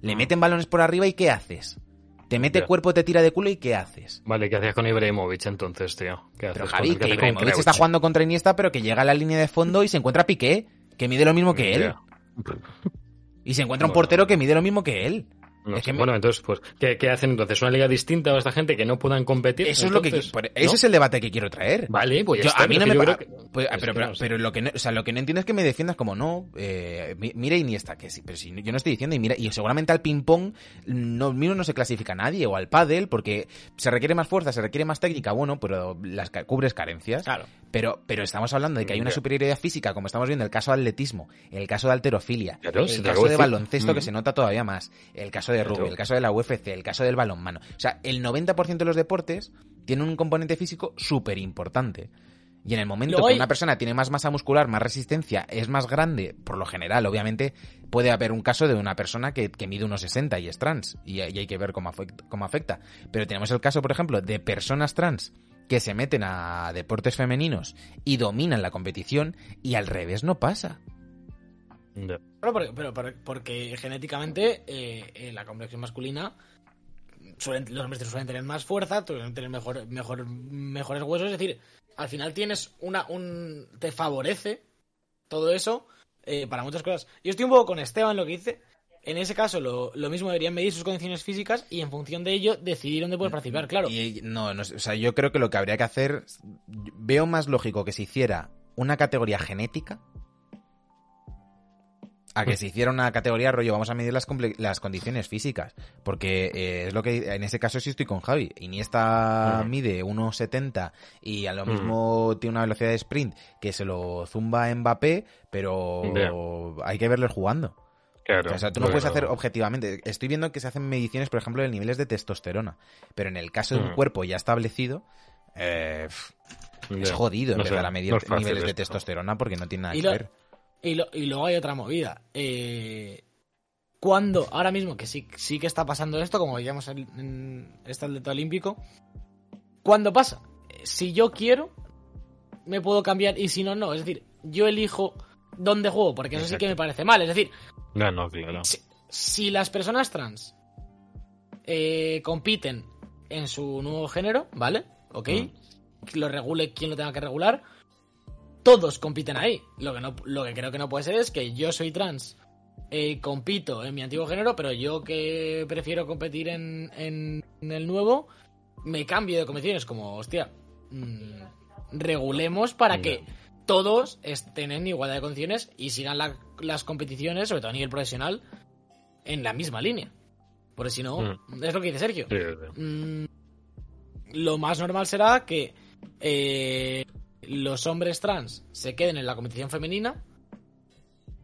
Speaker 3: le
Speaker 4: Mm.
Speaker 3: meten balones por arriba y ¿qué haces? Te mete
Speaker 4: Ya.
Speaker 3: cuerpo, te tira de culo y ¿qué haces?
Speaker 4: Vale, ¿qué hacías con Ibrahimovic entonces, tío? ¿Qué
Speaker 3: Pero
Speaker 4: haces
Speaker 3: Javi,
Speaker 4: con el
Speaker 3: que Ibrahimovic está jugando contra Iniesta, pero que llega a la línea de fondo y se encuentra a Piqué, que mide lo mismo que él. Y se encuentra un
Speaker 4: Bueno.
Speaker 3: portero que mide lo mismo que él.
Speaker 4: No
Speaker 3: Es
Speaker 4: sé.
Speaker 3: que me-
Speaker 4: Bueno, entonces, pues, ¿qué, qué hacen entonces? ¿Una liga distinta a esta gente que no puedan competir?
Speaker 3: Eso es lo que ese es el debate que quiero traer.
Speaker 4: Vale, pues ya
Speaker 3: Yo-
Speaker 4: está,
Speaker 3: a mí no me
Speaker 4: yo
Speaker 3: pa-
Speaker 4: creo que-
Speaker 3: pues,
Speaker 4: es
Speaker 3: pero, pero,
Speaker 4: no sé.
Speaker 3: pero lo que no, o sea, lo que no entiendo es que me defiendas como no, eh, mi- mira Iniesta, que sí, pero si yo no estoy diciendo y mira y seguramente al ping pong no mismo no se clasifica nadie o al pádel porque se requiere más fuerza, se requiere más técnica, bueno, pero las cubres carencias.
Speaker 5: Claro.
Speaker 3: Pero pero estamos hablando de que hay una
Speaker 4: Ya.
Speaker 3: superioridad física, como estamos viendo el caso de atletismo, el caso de alterofilia,
Speaker 4: Claro,
Speaker 3: el caso de
Speaker 4: decir.
Speaker 3: baloncesto que
Speaker 4: Mm.
Speaker 3: se nota todavía más, el caso caso de rugby, el caso de la UFC, el caso del balonmano. O sea, el 90% de los deportes tienen un componente físico súper importante. Y en el momento
Speaker 5: Luego
Speaker 3: que
Speaker 5: hay-
Speaker 3: una persona tiene más masa muscular, más resistencia, es más grande, por lo general, obviamente, puede haber un caso de una persona que, que mide unos 60 y es trans, y, y hay que ver cómo afecta, cómo afecta. Pero tenemos el caso, por ejemplo, de personas trans que se meten a deportes femeninos y dominan la competición, y al revés no pasa.
Speaker 5: Pero, porque, pero por- porque genéticamente eh, en la complexión masculina suelen- los hombres suelen tener más fuerza, suelen tener mejor, mejor, mejores huesos. Es decir, al final tienes una. Un, te favorece todo eso eh, para muchas cosas. Yo estoy un poco con Esteban en lo que dice. En ese caso, lo, lo mismo deberían medir sus condiciones físicas y en función de ello decidir dónde puedes participar. Claro,
Speaker 3: Y no, no sé, o sea, yo creo que lo que habría que hacer, veo más lógico que se hiciera una categoría genética a que se hiciera una categoría rollo, vamos a medir las, comple- las condiciones físicas, porque eh, es lo que en ese caso sí estoy con Javi. Iniesta
Speaker 4: Ujú.
Speaker 3: mide 1,70 y a lo
Speaker 4: Ujú.
Speaker 3: mismo tiene una velocidad de sprint que se lo zumba Mbappé, pero hay que verle jugando.
Speaker 4: Claro.
Speaker 3: O sea, tú no puedes hacer objetivamente. Estoy viendo que se hacen mediciones, por ejemplo, de niveles de testosterona. Pero en el caso de un
Speaker 4: Mm.
Speaker 3: cuerpo ya establecido, eh, es jodido
Speaker 4: No sé,
Speaker 3: empezar a medir
Speaker 4: no
Speaker 3: niveles de
Speaker 4: esto.
Speaker 3: testosterona porque no tiene nada
Speaker 5: Y
Speaker 3: que
Speaker 5: lo-
Speaker 3: ver.
Speaker 5: Y, lo- y luego hay otra movida. Eh, cuando, ahora mismo, que sí, sí que está pasando esto, como veíamos en, en este atleta olímpico, ¿cuándo pasa? Si yo quiero, me puedo cambiar y si no, no. Es decir, yo elijo dónde juego, porque eso sí que me parece mal. Es decir,
Speaker 4: No, no, claro.
Speaker 5: si, si las personas trans eh, compiten en su nuevo género, ¿vale? ¿Ok? Que Lo regule quien lo tenga que regular. Todos compiten ahí. Lo que, no, lo que creo que no puede ser es que yo soy trans, eh, compito en mi antiguo género, pero yo que prefiero competir en, en- en el nuevo, me cambio de competiciones. Como, hostia, mm, regulemos para que todos estén en igualdad de condiciones y sigan la- las competiciones, sobre todo a nivel profesional, en la misma línea. Porque si no, es lo que dice Sergio.
Speaker 4: Sí, sí.
Speaker 5: Mm, lo más normal será que eh, los hombres trans se queden en la competición femenina,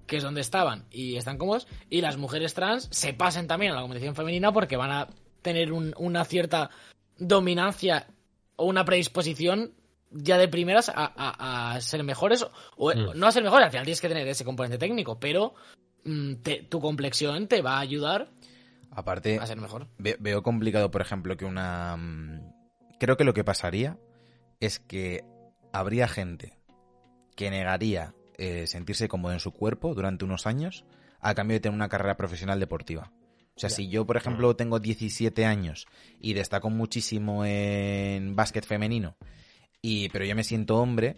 Speaker 5: que es donde estaban y están cómodos, y las mujeres trans se pasen también a la competición femenina porque van a tener un- una cierta dominancia o una predisposición ya de primeras a, a- a ser mejores, o,
Speaker 4: Mm.
Speaker 5: no a ser mejores, al final tienes que tener ese componente técnico, pero mm, te- tu complexión te va a ayudar
Speaker 3: Aparte,
Speaker 5: a ser mejor.
Speaker 3: ve- veo complicado, por ejemplo, que una... mm, Creo que lo que pasaría es que habría gente que negaría eh, sentirse cómodo en su cuerpo durante unos años a cambio de tener una carrera profesional deportiva. O sea, si yo, por ejemplo, tengo 17 años y destaco muchísimo en básquet femenino, y, pero yo me siento hombre,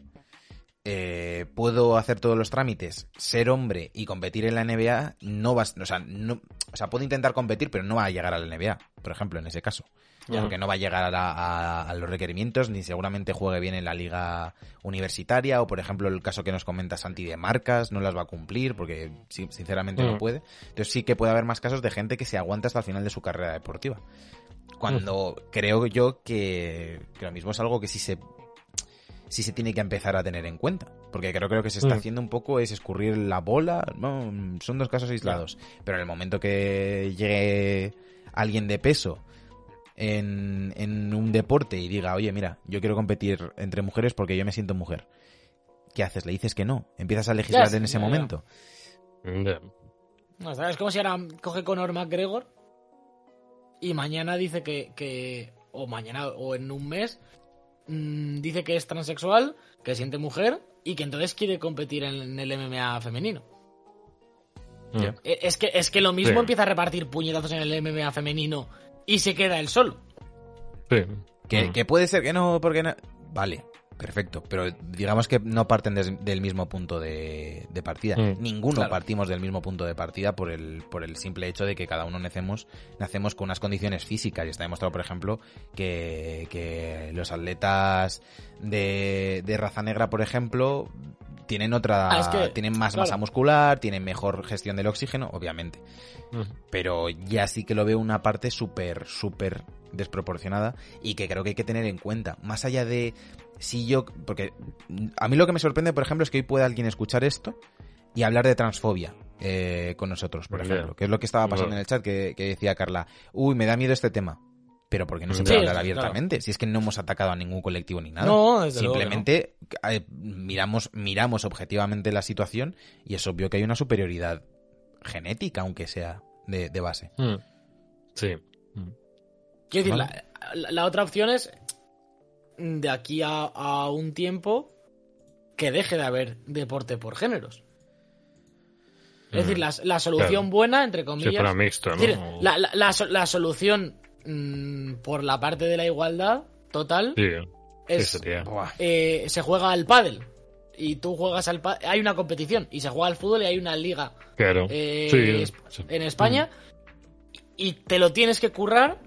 Speaker 3: eh, puedo hacer todos los trámites, ser hombre y competir en la NBA, no vas, o sea, no, o sea, puedo intentar competir, pero no va a llegar a la NBA, por ejemplo, en ese caso. Porque no va a llegar a, la- a- a los requerimientos, ni seguramente juegue bien en la liga universitaria, o por ejemplo el caso que nos comenta Santi de marcas, no las va a cumplir, porque sí, sinceramente no
Speaker 4: Mm.
Speaker 3: puede. Entonces sí que puede haber más casos de gente que se aguanta hasta el final de su carrera deportiva. Cuando creo yo que, que lo mismo es algo que sí se sí se tiene que empezar a tener en cuenta. Porque creo que lo que se está
Speaker 4: Mm.
Speaker 3: haciendo un poco es escurrir la bola. No, son dos casos aislados. Pero en el momento que llegue alguien de peso en, en un deporte y diga, oye, mira, yo quiero competir entre mujeres porque yo me siento mujer. ¿Qué haces? Le dices que no. Empiezas a legislar en ese momento.
Speaker 4: Ya.
Speaker 5: No, ¿sabes? Es como si ahora coge Conor McGregor y mañana dice que, que- o mañana o en un mes mm, dice que es transexual, que siente mujer y que entonces quiere competir en, el MMA femenino.
Speaker 4: Ya.
Speaker 5: E- Es que, es que lo mismo
Speaker 4: Sí.
Speaker 5: empieza a repartir puñetazos en el MMA femenino y se queda él solo.
Speaker 4: Sí.
Speaker 3: Que,
Speaker 4: Mm.
Speaker 3: que puede ser que no, porque no. Vale, perfecto. Pero digamos que no parten des- del mismo punto de, de partida.
Speaker 4: Mm,
Speaker 3: Ninguno
Speaker 5: claro.
Speaker 3: partimos del mismo punto de partida por el, por el simple hecho de que cada uno nacemos, nacemos con unas condiciones físicas. Y está demostrado, por ejemplo, que, que los atletas de, de raza negra, por ejemplo, tienen otra.
Speaker 5: Ah, es que,
Speaker 3: tienen más
Speaker 5: claro.
Speaker 3: masa muscular, tienen mejor gestión del oxígeno, obviamente
Speaker 4: Mm.
Speaker 3: pero ya sí que lo veo una parte súper, súper desproporcionada y que creo que hay que tener en cuenta. Más allá de si yo... Porque a mí lo que me sorprende, por ejemplo, es que hoy pueda alguien escuchar esto y hablar de transfobia. eh, con nosotros, por ejemplo. Que es lo que estaba pasando
Speaker 4: Bueno.
Speaker 3: en el chat, que, que decía Carla, uy, me da miedo este tema. Pero porque no se
Speaker 4: Sí,
Speaker 3: puede hablar
Speaker 5: claro.
Speaker 3: abiertamente. Si es que no hemos atacado a ningún colectivo ni nada.
Speaker 5: No, desde luego que
Speaker 3: Simplemente eh, miramos, miramos objetivamente la situación y es obvio que hay una superioridad genética, aunque sea de, de base.
Speaker 4: Mm. Sí.
Speaker 5: Quiero decir,
Speaker 3: Vale.
Speaker 5: la, la- la otra opción es de aquí a, a un tiempo que deje de haber deporte por géneros. Es decir, la, la solución
Speaker 4: Claro.
Speaker 5: buena, entre
Speaker 4: Si
Speaker 5: comillas.
Speaker 4: fuera mixto,
Speaker 5: es
Speaker 4: ¿no?
Speaker 5: decir, la, la- la so- la solución mm, por la parte de la igualdad total
Speaker 4: Sí,
Speaker 5: es
Speaker 4: sí,
Speaker 5: eh, se juega al pádel y tú juegas al pádel, hay una competición y se juega al fútbol y hay una liga
Speaker 4: Claro.
Speaker 5: eh,
Speaker 4: sí,
Speaker 5: es-
Speaker 4: sí.
Speaker 5: en España y te lo tienes que currar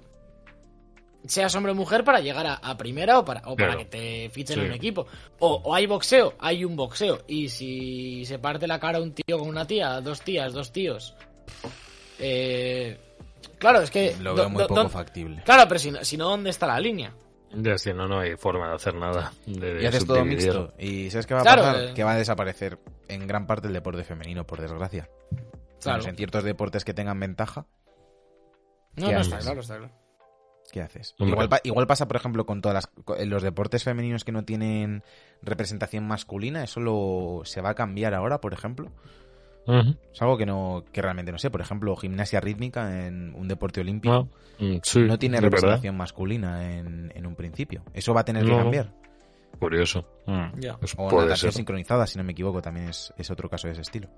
Speaker 5: seas hombre o mujer para llegar a, a primera o para, o para
Speaker 4: Claro.
Speaker 5: que te fichen
Speaker 4: Sí.
Speaker 5: en un equipo o, o hay boxeo hay un boxeo y si se parte la cara un tío con una tía dos tías dos tíos eh, claro es que
Speaker 3: Lo
Speaker 5: do-
Speaker 3: veo muy
Speaker 5: do-
Speaker 3: poco
Speaker 5: do-
Speaker 3: factible.
Speaker 5: claro pero si no, si no dónde está la línea
Speaker 4: Ya, si no, no hay forma de hacer nada. De
Speaker 3: Y haces todo mixto. ¿Y sabes qué va a
Speaker 5: Claro,
Speaker 3: pasar?
Speaker 5: eh.
Speaker 3: Que va a desaparecer en gran parte el deporte femenino, por desgracia.
Speaker 5: Claro.
Speaker 3: Menos en ciertos deportes que tengan ventaja,
Speaker 5: no,
Speaker 3: ¿Qué
Speaker 5: no está claro está claro
Speaker 3: ¿qué haces? Igual, igual pasa, por ejemplo, con todas las los deportes femeninos que no tienen representación masculina. Eso lo, se va a cambiar ahora, por ejemplo. Es algo que no que realmente no sé. Por ejemplo, gimnasia rítmica en un deporte olímpico
Speaker 4: Ah, mm, sí,
Speaker 3: no tiene
Speaker 4: verdad.
Speaker 3: representación masculina en, en un principio. Eso va a tener que cambiar.
Speaker 4: Curioso. Mm.
Speaker 5: Ya.
Speaker 4: Pues
Speaker 3: O natación
Speaker 4: ser.
Speaker 3: sincronizada, si no me equivoco, también es, es otro caso de ese estilo.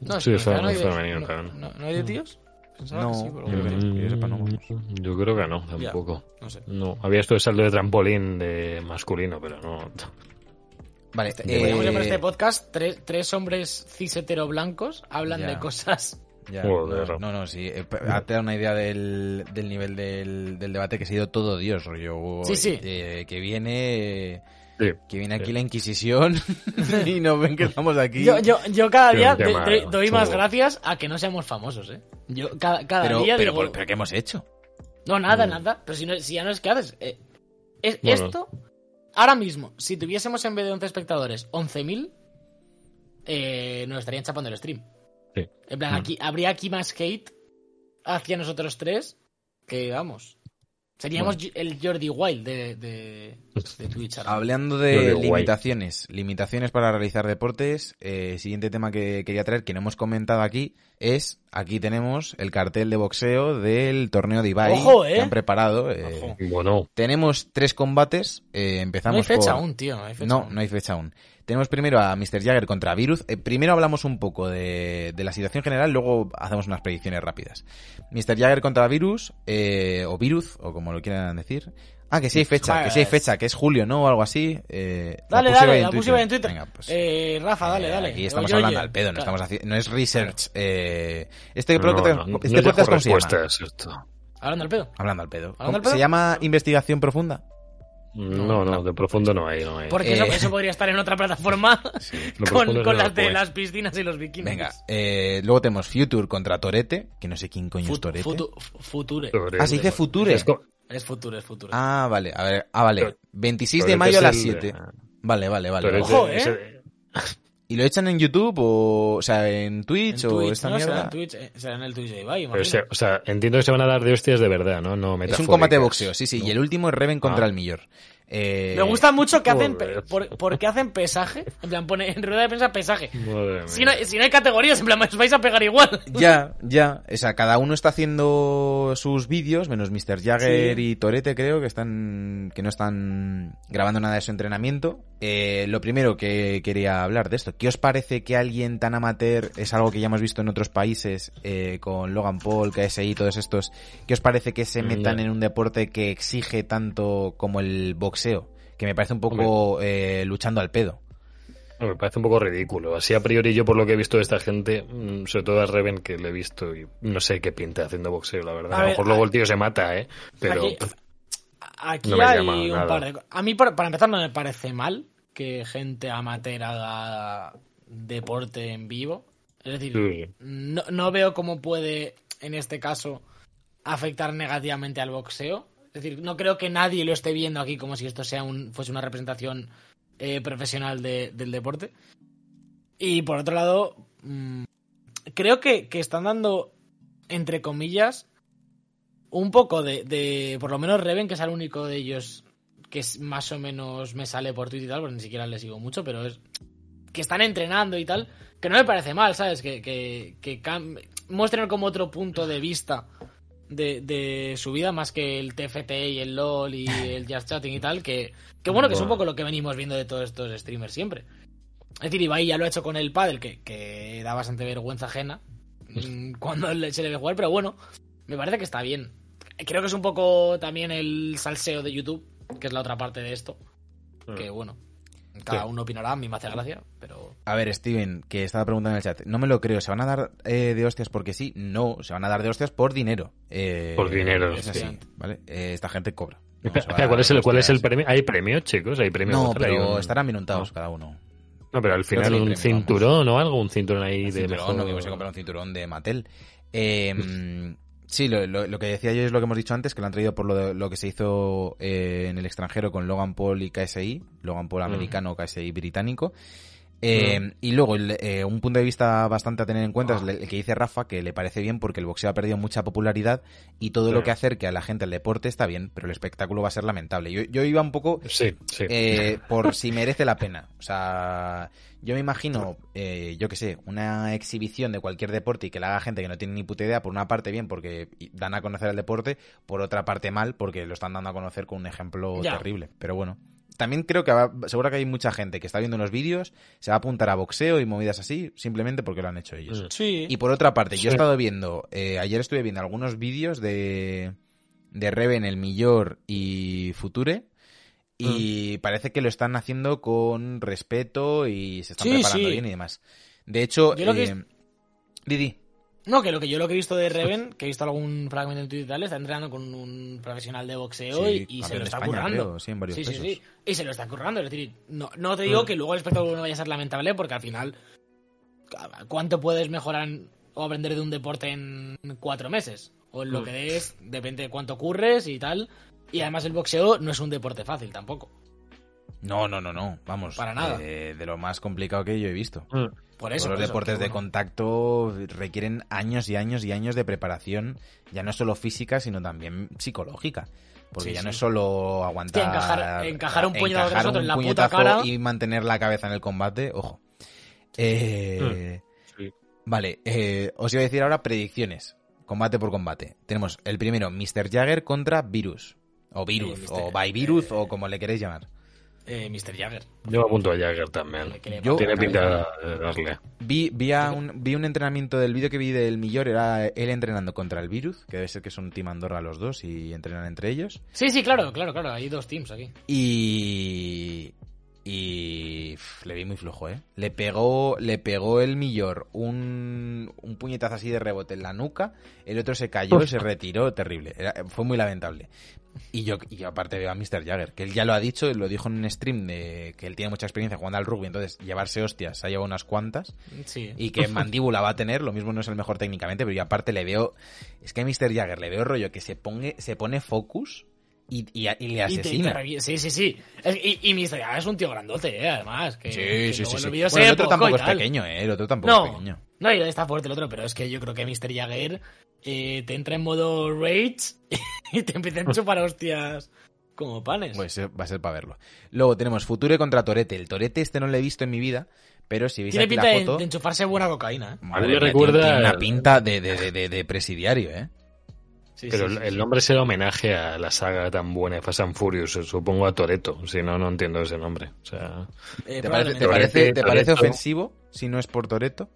Speaker 5: no,
Speaker 4: Sí,
Speaker 5: es no hay de-
Speaker 4: femenino,
Speaker 5: no- ¿no hay de tíos Pensaba
Speaker 3: No,
Speaker 5: que sí, pero
Speaker 3: creo que no.
Speaker 5: bueno,
Speaker 3: que yo sepa, no, vamos.
Speaker 4: Yo creo que no,
Speaker 5: Ya.
Speaker 4: tampoco.
Speaker 5: no sé
Speaker 4: No, había esto de salto de trampolín de masculino, pero no.
Speaker 3: Vale,
Speaker 5: Este, Podríamos llamar
Speaker 3: eh,
Speaker 5: este podcast tres, tres hombres cis hetero blancos hablan
Speaker 3: Ya.
Speaker 5: de cosas.
Speaker 3: Ya,
Speaker 4: Joder.
Speaker 3: no, no, no, sí. eh, pa- Hazte una idea del, del nivel del, del debate que ha sido todo Dios, rollo.
Speaker 5: Sí, sí.
Speaker 3: eh, que viene.
Speaker 4: Sí.
Speaker 3: Que viene aquí
Speaker 4: Sí.
Speaker 3: la Inquisición y nos ven que estamos aquí.
Speaker 5: Yo, yo, yo cada día doy- más gracias a que no seamos famosos, ¿eh? Yo cada, cada
Speaker 3: pero,
Speaker 5: día
Speaker 3: pero,
Speaker 5: digo,
Speaker 3: por- pero ¿qué hemos hecho?
Speaker 5: no, nada,
Speaker 4: Mm.
Speaker 5: nada. Pero si, no, si ya no es que haces. eh, es-
Speaker 4: Bueno.
Speaker 5: Esto, ahora mismo, si tuviésemos en vez de 11 espectadores 11.000, eh, nos estarían chapando el stream.
Speaker 4: Sí.
Speaker 5: En plan,
Speaker 4: Mm.
Speaker 5: aquí, habría aquí más hate hacia nosotros tres que, vamos, seríamos el Jordi Wild de, de, de Twitch. ahora.
Speaker 3: Hablando de limitaciones, limitaciones para realizar deportes, eh, siguiente tema que quería traer, que no hemos comentado aquí, es, aquí tenemos el cartel de boxeo del torneo de Ibai
Speaker 5: Ojo, ¿eh?
Speaker 3: que han preparado. eh,
Speaker 5: Ojo.
Speaker 3: Tenemos
Speaker 4: Bueno,
Speaker 3: tres combates, eh,
Speaker 5: No hay
Speaker 3: empezamos
Speaker 5: fecha
Speaker 3: por...
Speaker 5: aún, tío. No hay fecha
Speaker 3: No,
Speaker 5: aún.
Speaker 3: no hay fecha aún. Tenemos primero a Mr. Jagger contra Virus. Eh, primero hablamos un poco de, de la situación general, luego hacemos unas predicciones rápidas. Mr. Jagger contra Virus, eh, o Virus, o como lo quieran decir. Ah, que sí hay fecha, que sí hay fecha, que es julio, ¿no? O algo así. Eh,
Speaker 5: Dale, dale, la puse hoy en Twitter.
Speaker 3: Venga, pues,
Speaker 5: eh, Rafa, dale,
Speaker 3: eh,
Speaker 5: dale.
Speaker 3: Aquí estamos
Speaker 5: Oye,
Speaker 3: hablando
Speaker 5: oye.
Speaker 3: al pedo, no
Speaker 5: Claro.
Speaker 3: estamos haciendo, no es research. Eh, este
Speaker 4: no,
Speaker 3: podcast,
Speaker 4: no,
Speaker 3: este
Speaker 4: es
Speaker 3: podcast.
Speaker 5: Hablando al pedo.
Speaker 3: Hablando al pedo.
Speaker 5: ¿Hablando al
Speaker 3: ¿Se llama investigación profunda?
Speaker 4: No, no, de profundo no hay, no hay.
Speaker 5: Porque eso,
Speaker 3: Eh.
Speaker 5: eso podría estar en otra plataforma con,
Speaker 4: profundo
Speaker 5: con
Speaker 4: no
Speaker 5: las de las piscinas y los bikinis.
Speaker 3: Venga, eh, luego tenemos Future contra Torete, que no sé quién coño es Torete.
Speaker 5: futu- future.
Speaker 3: Ah, se dice Future.
Speaker 4: Es
Speaker 5: Es futuro, es futuro.
Speaker 3: Ah, vale, a ver, ah, vale.
Speaker 4: Pero-
Speaker 3: 26 de
Speaker 4: Torete
Speaker 3: mayo a las
Speaker 4: el-
Speaker 3: 7. Vale, vale, vale.
Speaker 4: pero
Speaker 3: vale.
Speaker 5: Ojo, ¿eh?
Speaker 4: ese-
Speaker 3: ¿Y lo echan en YouTube o, o sea, en Twitch
Speaker 5: En
Speaker 3: o
Speaker 5: Twitch,
Speaker 3: esta
Speaker 5: no, será
Speaker 3: mierda?
Speaker 5: en Twitch, eh, será en el Twitch de Ibai,
Speaker 4: pero se- o sea, entiendo que se van a dar de hostias de verdad, ¿no? No
Speaker 3: Es un combate de boxeo, sí, sí.
Speaker 4: No.
Speaker 3: Y el último es Reven contra
Speaker 4: Ah.
Speaker 3: el Millor. Eh,
Speaker 5: Me gusta mucho que hacen, por, porque hacen pesaje, en plan, pone en rueda de prensa pesaje. Si no, si no hay categorías, en plan, os vais a pegar igual.
Speaker 3: Ya, ya. O sea, cada uno está haciendo sus vídeos, menos Mr. Jagger
Speaker 5: Sí.
Speaker 3: y Torete, creo, que están que no están grabando nada de su entrenamiento. Eh, lo primero que quería hablar de esto, ¿qué os parece que alguien tan amateur, es algo que ya hemos visto en otros países, eh, con Logan Paul, KSI, todos estos, ¿qué os parece que se
Speaker 4: Mm,
Speaker 3: metan en un deporte que exige tanto como el boxeo? Que me parece un poco eh, luchando al pedo.
Speaker 4: Me parece un poco ridículo. Así a priori yo por lo que he visto de esta gente, mm, sobre todo a Reven que le he visto y no sé qué pinta haciendo boxeo, la verdad.
Speaker 5: A
Speaker 4: A, lo mejor luego el tío se mata, ¿eh? Pero
Speaker 5: Aquí- Aquí
Speaker 4: No
Speaker 5: hay un
Speaker 4: nada.
Speaker 5: par de A mí, para empezar, no me parece mal que gente amateur haga deporte en vivo. Es decir,
Speaker 4: sí.
Speaker 5: no, no veo cómo puede, en este caso, afectar negativamente al boxeo. Es decir, no creo que nadie lo esté viendo aquí como si esto sea un, fuese una representación eh, profesional de- del deporte. Y por otro lado, mm, creo que, que están dando, entre comillas, un poco de, de. Por lo menos Reven, que es el único de ellos que más o menos me sale por Twitter y tal, porque ni siquiera le sigo mucho, pero es. Que están entrenando y tal. Que no me parece mal, ¿sabes? Que, que, muestren como otro punto de vista de, de su vida, más que el TFT y el LOL y el Just Chatting y tal. Que, que bueno, que es un poco lo que venimos viendo de todos estos streamers siempre. Es decir, Ibai ya lo ha hecho con el pádel, que, que da bastante vergüenza ajena mm, cuando se le ve jugar, pero bueno, me parece que está bien. Creo que es un poco también el salseo de YouTube, que es la otra parte de esto. Que bueno, cada
Speaker 3: Sí.
Speaker 5: uno opinará, a mí me hace gracia, pero...
Speaker 3: A ver, Steven, que estaba preguntando en el chat. No me lo creo. ¿Se van a dar eh, de hostias porque sí? No, se van a dar de hostias por dinero. Eh,
Speaker 4: Por dinero,
Speaker 3: Es así,
Speaker 5: sí.
Speaker 3: ¿vale? Eh, esta gente cobra. No
Speaker 4: Espera,
Speaker 3: se va a
Speaker 4: espera, ¿cuál es el, cuál es el premio? ¿Hay premio, chicos? ¿Hay premio?
Speaker 3: No, pero
Speaker 4: un-
Speaker 3: estarán bien untados
Speaker 4: No.
Speaker 3: cada uno.
Speaker 4: No, pero al final
Speaker 3: que
Speaker 4: un
Speaker 3: premio,
Speaker 4: cinturón o algo, un cinturón ahí de
Speaker 3: cinturón,
Speaker 4: mejor...
Speaker 3: no mismo se compra un cinturón de Mattel. Eh, sí, lo, lo- lo que decía yo es lo que hemos dicho antes, que lo han traído por lo, de- lo que se hizo eh, en el extranjero con Logan Paul y KSI, Logan Paul
Speaker 4: Mm.
Speaker 3: americano, KSI británico. Eh, Y luego, el- eh, un punto de vista bastante a tener en cuenta es el que dice Rafa, que le parece bien porque el boxeo ha perdido mucha popularidad y todo lo que acerque a la gente al deporte está bien, pero el espectáculo va a ser lamentable. Yo, yo iba un poco
Speaker 4: Sí, sí.
Speaker 3: eh, por si merece la pena. O sea, yo me imagino, eh, yo que sé, una exhibición de cualquier deporte y que la haga gente que no tiene ni puta idea, por una parte bien porque dan a conocer el deporte, por otra parte mal porque lo están dando a conocer con un ejemplo
Speaker 5: Ya.
Speaker 3: terrible. Pero bueno. También creo que va- seguro que hay mucha gente que está viendo unos vídeos, se va a apuntar a boxeo y movidas así, simplemente porque lo han hecho ellos.
Speaker 4: Mm.
Speaker 5: Sí.
Speaker 3: Y por otra parte, yo he estado viendo, eh, ayer estuve viendo algunos vídeos de, de Reven, El Millor y Future. Y parece que lo están haciendo con respeto y se están
Speaker 5: Sí,
Speaker 3: preparando
Speaker 5: sí.
Speaker 3: bien y demás. De hecho,
Speaker 5: que
Speaker 3: eh, Didi,
Speaker 5: No, que lo que yo lo que he visto de Reven, que he visto algún fragmento en Twitter y tal, está entrenando con un profesional de boxeo
Speaker 3: Sí,
Speaker 5: y, y se lo está
Speaker 3: España,
Speaker 5: currando.
Speaker 3: creo, sí, en varios
Speaker 5: sí, sí. Y se lo está currando. Es decir, no, no te digo
Speaker 4: Mm.
Speaker 5: que luego el espectáculo no vaya a ser lamentable, porque al final, ¿cuánto puedes mejorar o aprender de un deporte en cuatro meses? O en lo
Speaker 4: Mm.
Speaker 5: que des, depende de cuánto curres y tal. Y además el boxeo no es un deporte fácil tampoco.
Speaker 3: No, no, no, no, vamos.
Speaker 5: Para nada.
Speaker 3: eh, de lo más complicado que yo he visto.
Speaker 4: Mm.
Speaker 5: Por eso. Por
Speaker 3: los deportes de
Speaker 5: bueno.
Speaker 3: contacto requieren años y años y años de preparación, ya no solo física, sino también psicológica. Porque
Speaker 5: Sí,
Speaker 3: ya
Speaker 5: sí.
Speaker 3: no es solo aguantar.
Speaker 5: Encajar- encajar un puñetazo
Speaker 3: encajar un
Speaker 5: en la puta
Speaker 3: puñetazo
Speaker 5: cara.
Speaker 3: y mantener la cabeza en el combate, ojo. Eh,
Speaker 4: Sí.
Speaker 3: Vale, eh, os iba a decir ahora predicciones. Combate por combate. Tenemos el primero, Mr. Jagger contra Virus. O Virus, o by Virus, o como le queréis llamar.
Speaker 5: Eh, Mr. Jagger.
Speaker 4: Yo apunto a Jagger también.
Speaker 3: Yo-
Speaker 4: Tiene pinta de darle.
Speaker 3: Vi, vi, a un, vi un entrenamiento del vídeo que vi del Millor, era él entrenando contra el Virus, que debe ser que son Team Andorra los dos y entrenan entre ellos.
Speaker 5: Sí, sí, claro, claro, claro. Hay dos teams aquí.
Speaker 3: Y. Y. le vi muy flojo, ¿eh? Le pegó, le pegó el Millor un, un puñetazo así de rebote en la nuca, el otro se cayó y se retiró, terrible. Era- fue muy lamentable. Y yo, y yo aparte veo a Mr. Jagger, que él ya lo ha dicho, lo dijo en un stream de que él tiene mucha experiencia jugando al rugby, entonces llevarse hostias ha llevado unas cuantas.
Speaker 5: Sí.
Speaker 3: y que mandíbula va a tener, lo mismo no es el mejor técnicamente, pero yo aparte le veo, es que a Mr. Jagger le veo rollo que se se pone focus y, y, y le
Speaker 5: Y te-
Speaker 3: asesina.
Speaker 5: te sí, sí, sí. Es- y, y Mr. Jagger es un tío grandote, ¿eh? además. Que,
Speaker 3: Sí,
Speaker 5: que
Speaker 3: sí, sí, sí. Bueno, el otro
Speaker 5: poco
Speaker 3: tampoco es pequeño, ¿eh? El otro tampoco es
Speaker 5: No,
Speaker 3: pequeño.
Speaker 5: no, y está fuerte el otro, pero es que yo creo que Mr. Jagger eh, te entra en modo rage y te empieza a chupar hostias como panes.
Speaker 3: Pues eh, va a ser para verlo. Luego tenemos Future contra Torete. El Torete este no lo he visto en mi vida, pero si veis
Speaker 5: Tiene
Speaker 3: aquí
Speaker 5: pinta
Speaker 3: la
Speaker 5: de,
Speaker 3: foto...
Speaker 5: de enchufarse buena cocaína, ¿eh?
Speaker 3: madre
Speaker 4: recuerda
Speaker 3: tiene una
Speaker 4: al-
Speaker 3: pinta de, de, de, de- de presidiario, ¿eh?
Speaker 5: Sí,
Speaker 4: Pero
Speaker 5: sí,
Speaker 4: el-
Speaker 5: sí,
Speaker 4: el nombre será homenaje a la saga tan buena de Fast and Furious, supongo a Toreto. Si no, no entiendo ese nombre. O sea,
Speaker 5: Eh,
Speaker 3: ¿Te parece,
Speaker 5: probablemente.
Speaker 3: te parece,
Speaker 4: Torete,
Speaker 3: te parece
Speaker 4: Toretto.
Speaker 3: ofensivo si no es por Toreto?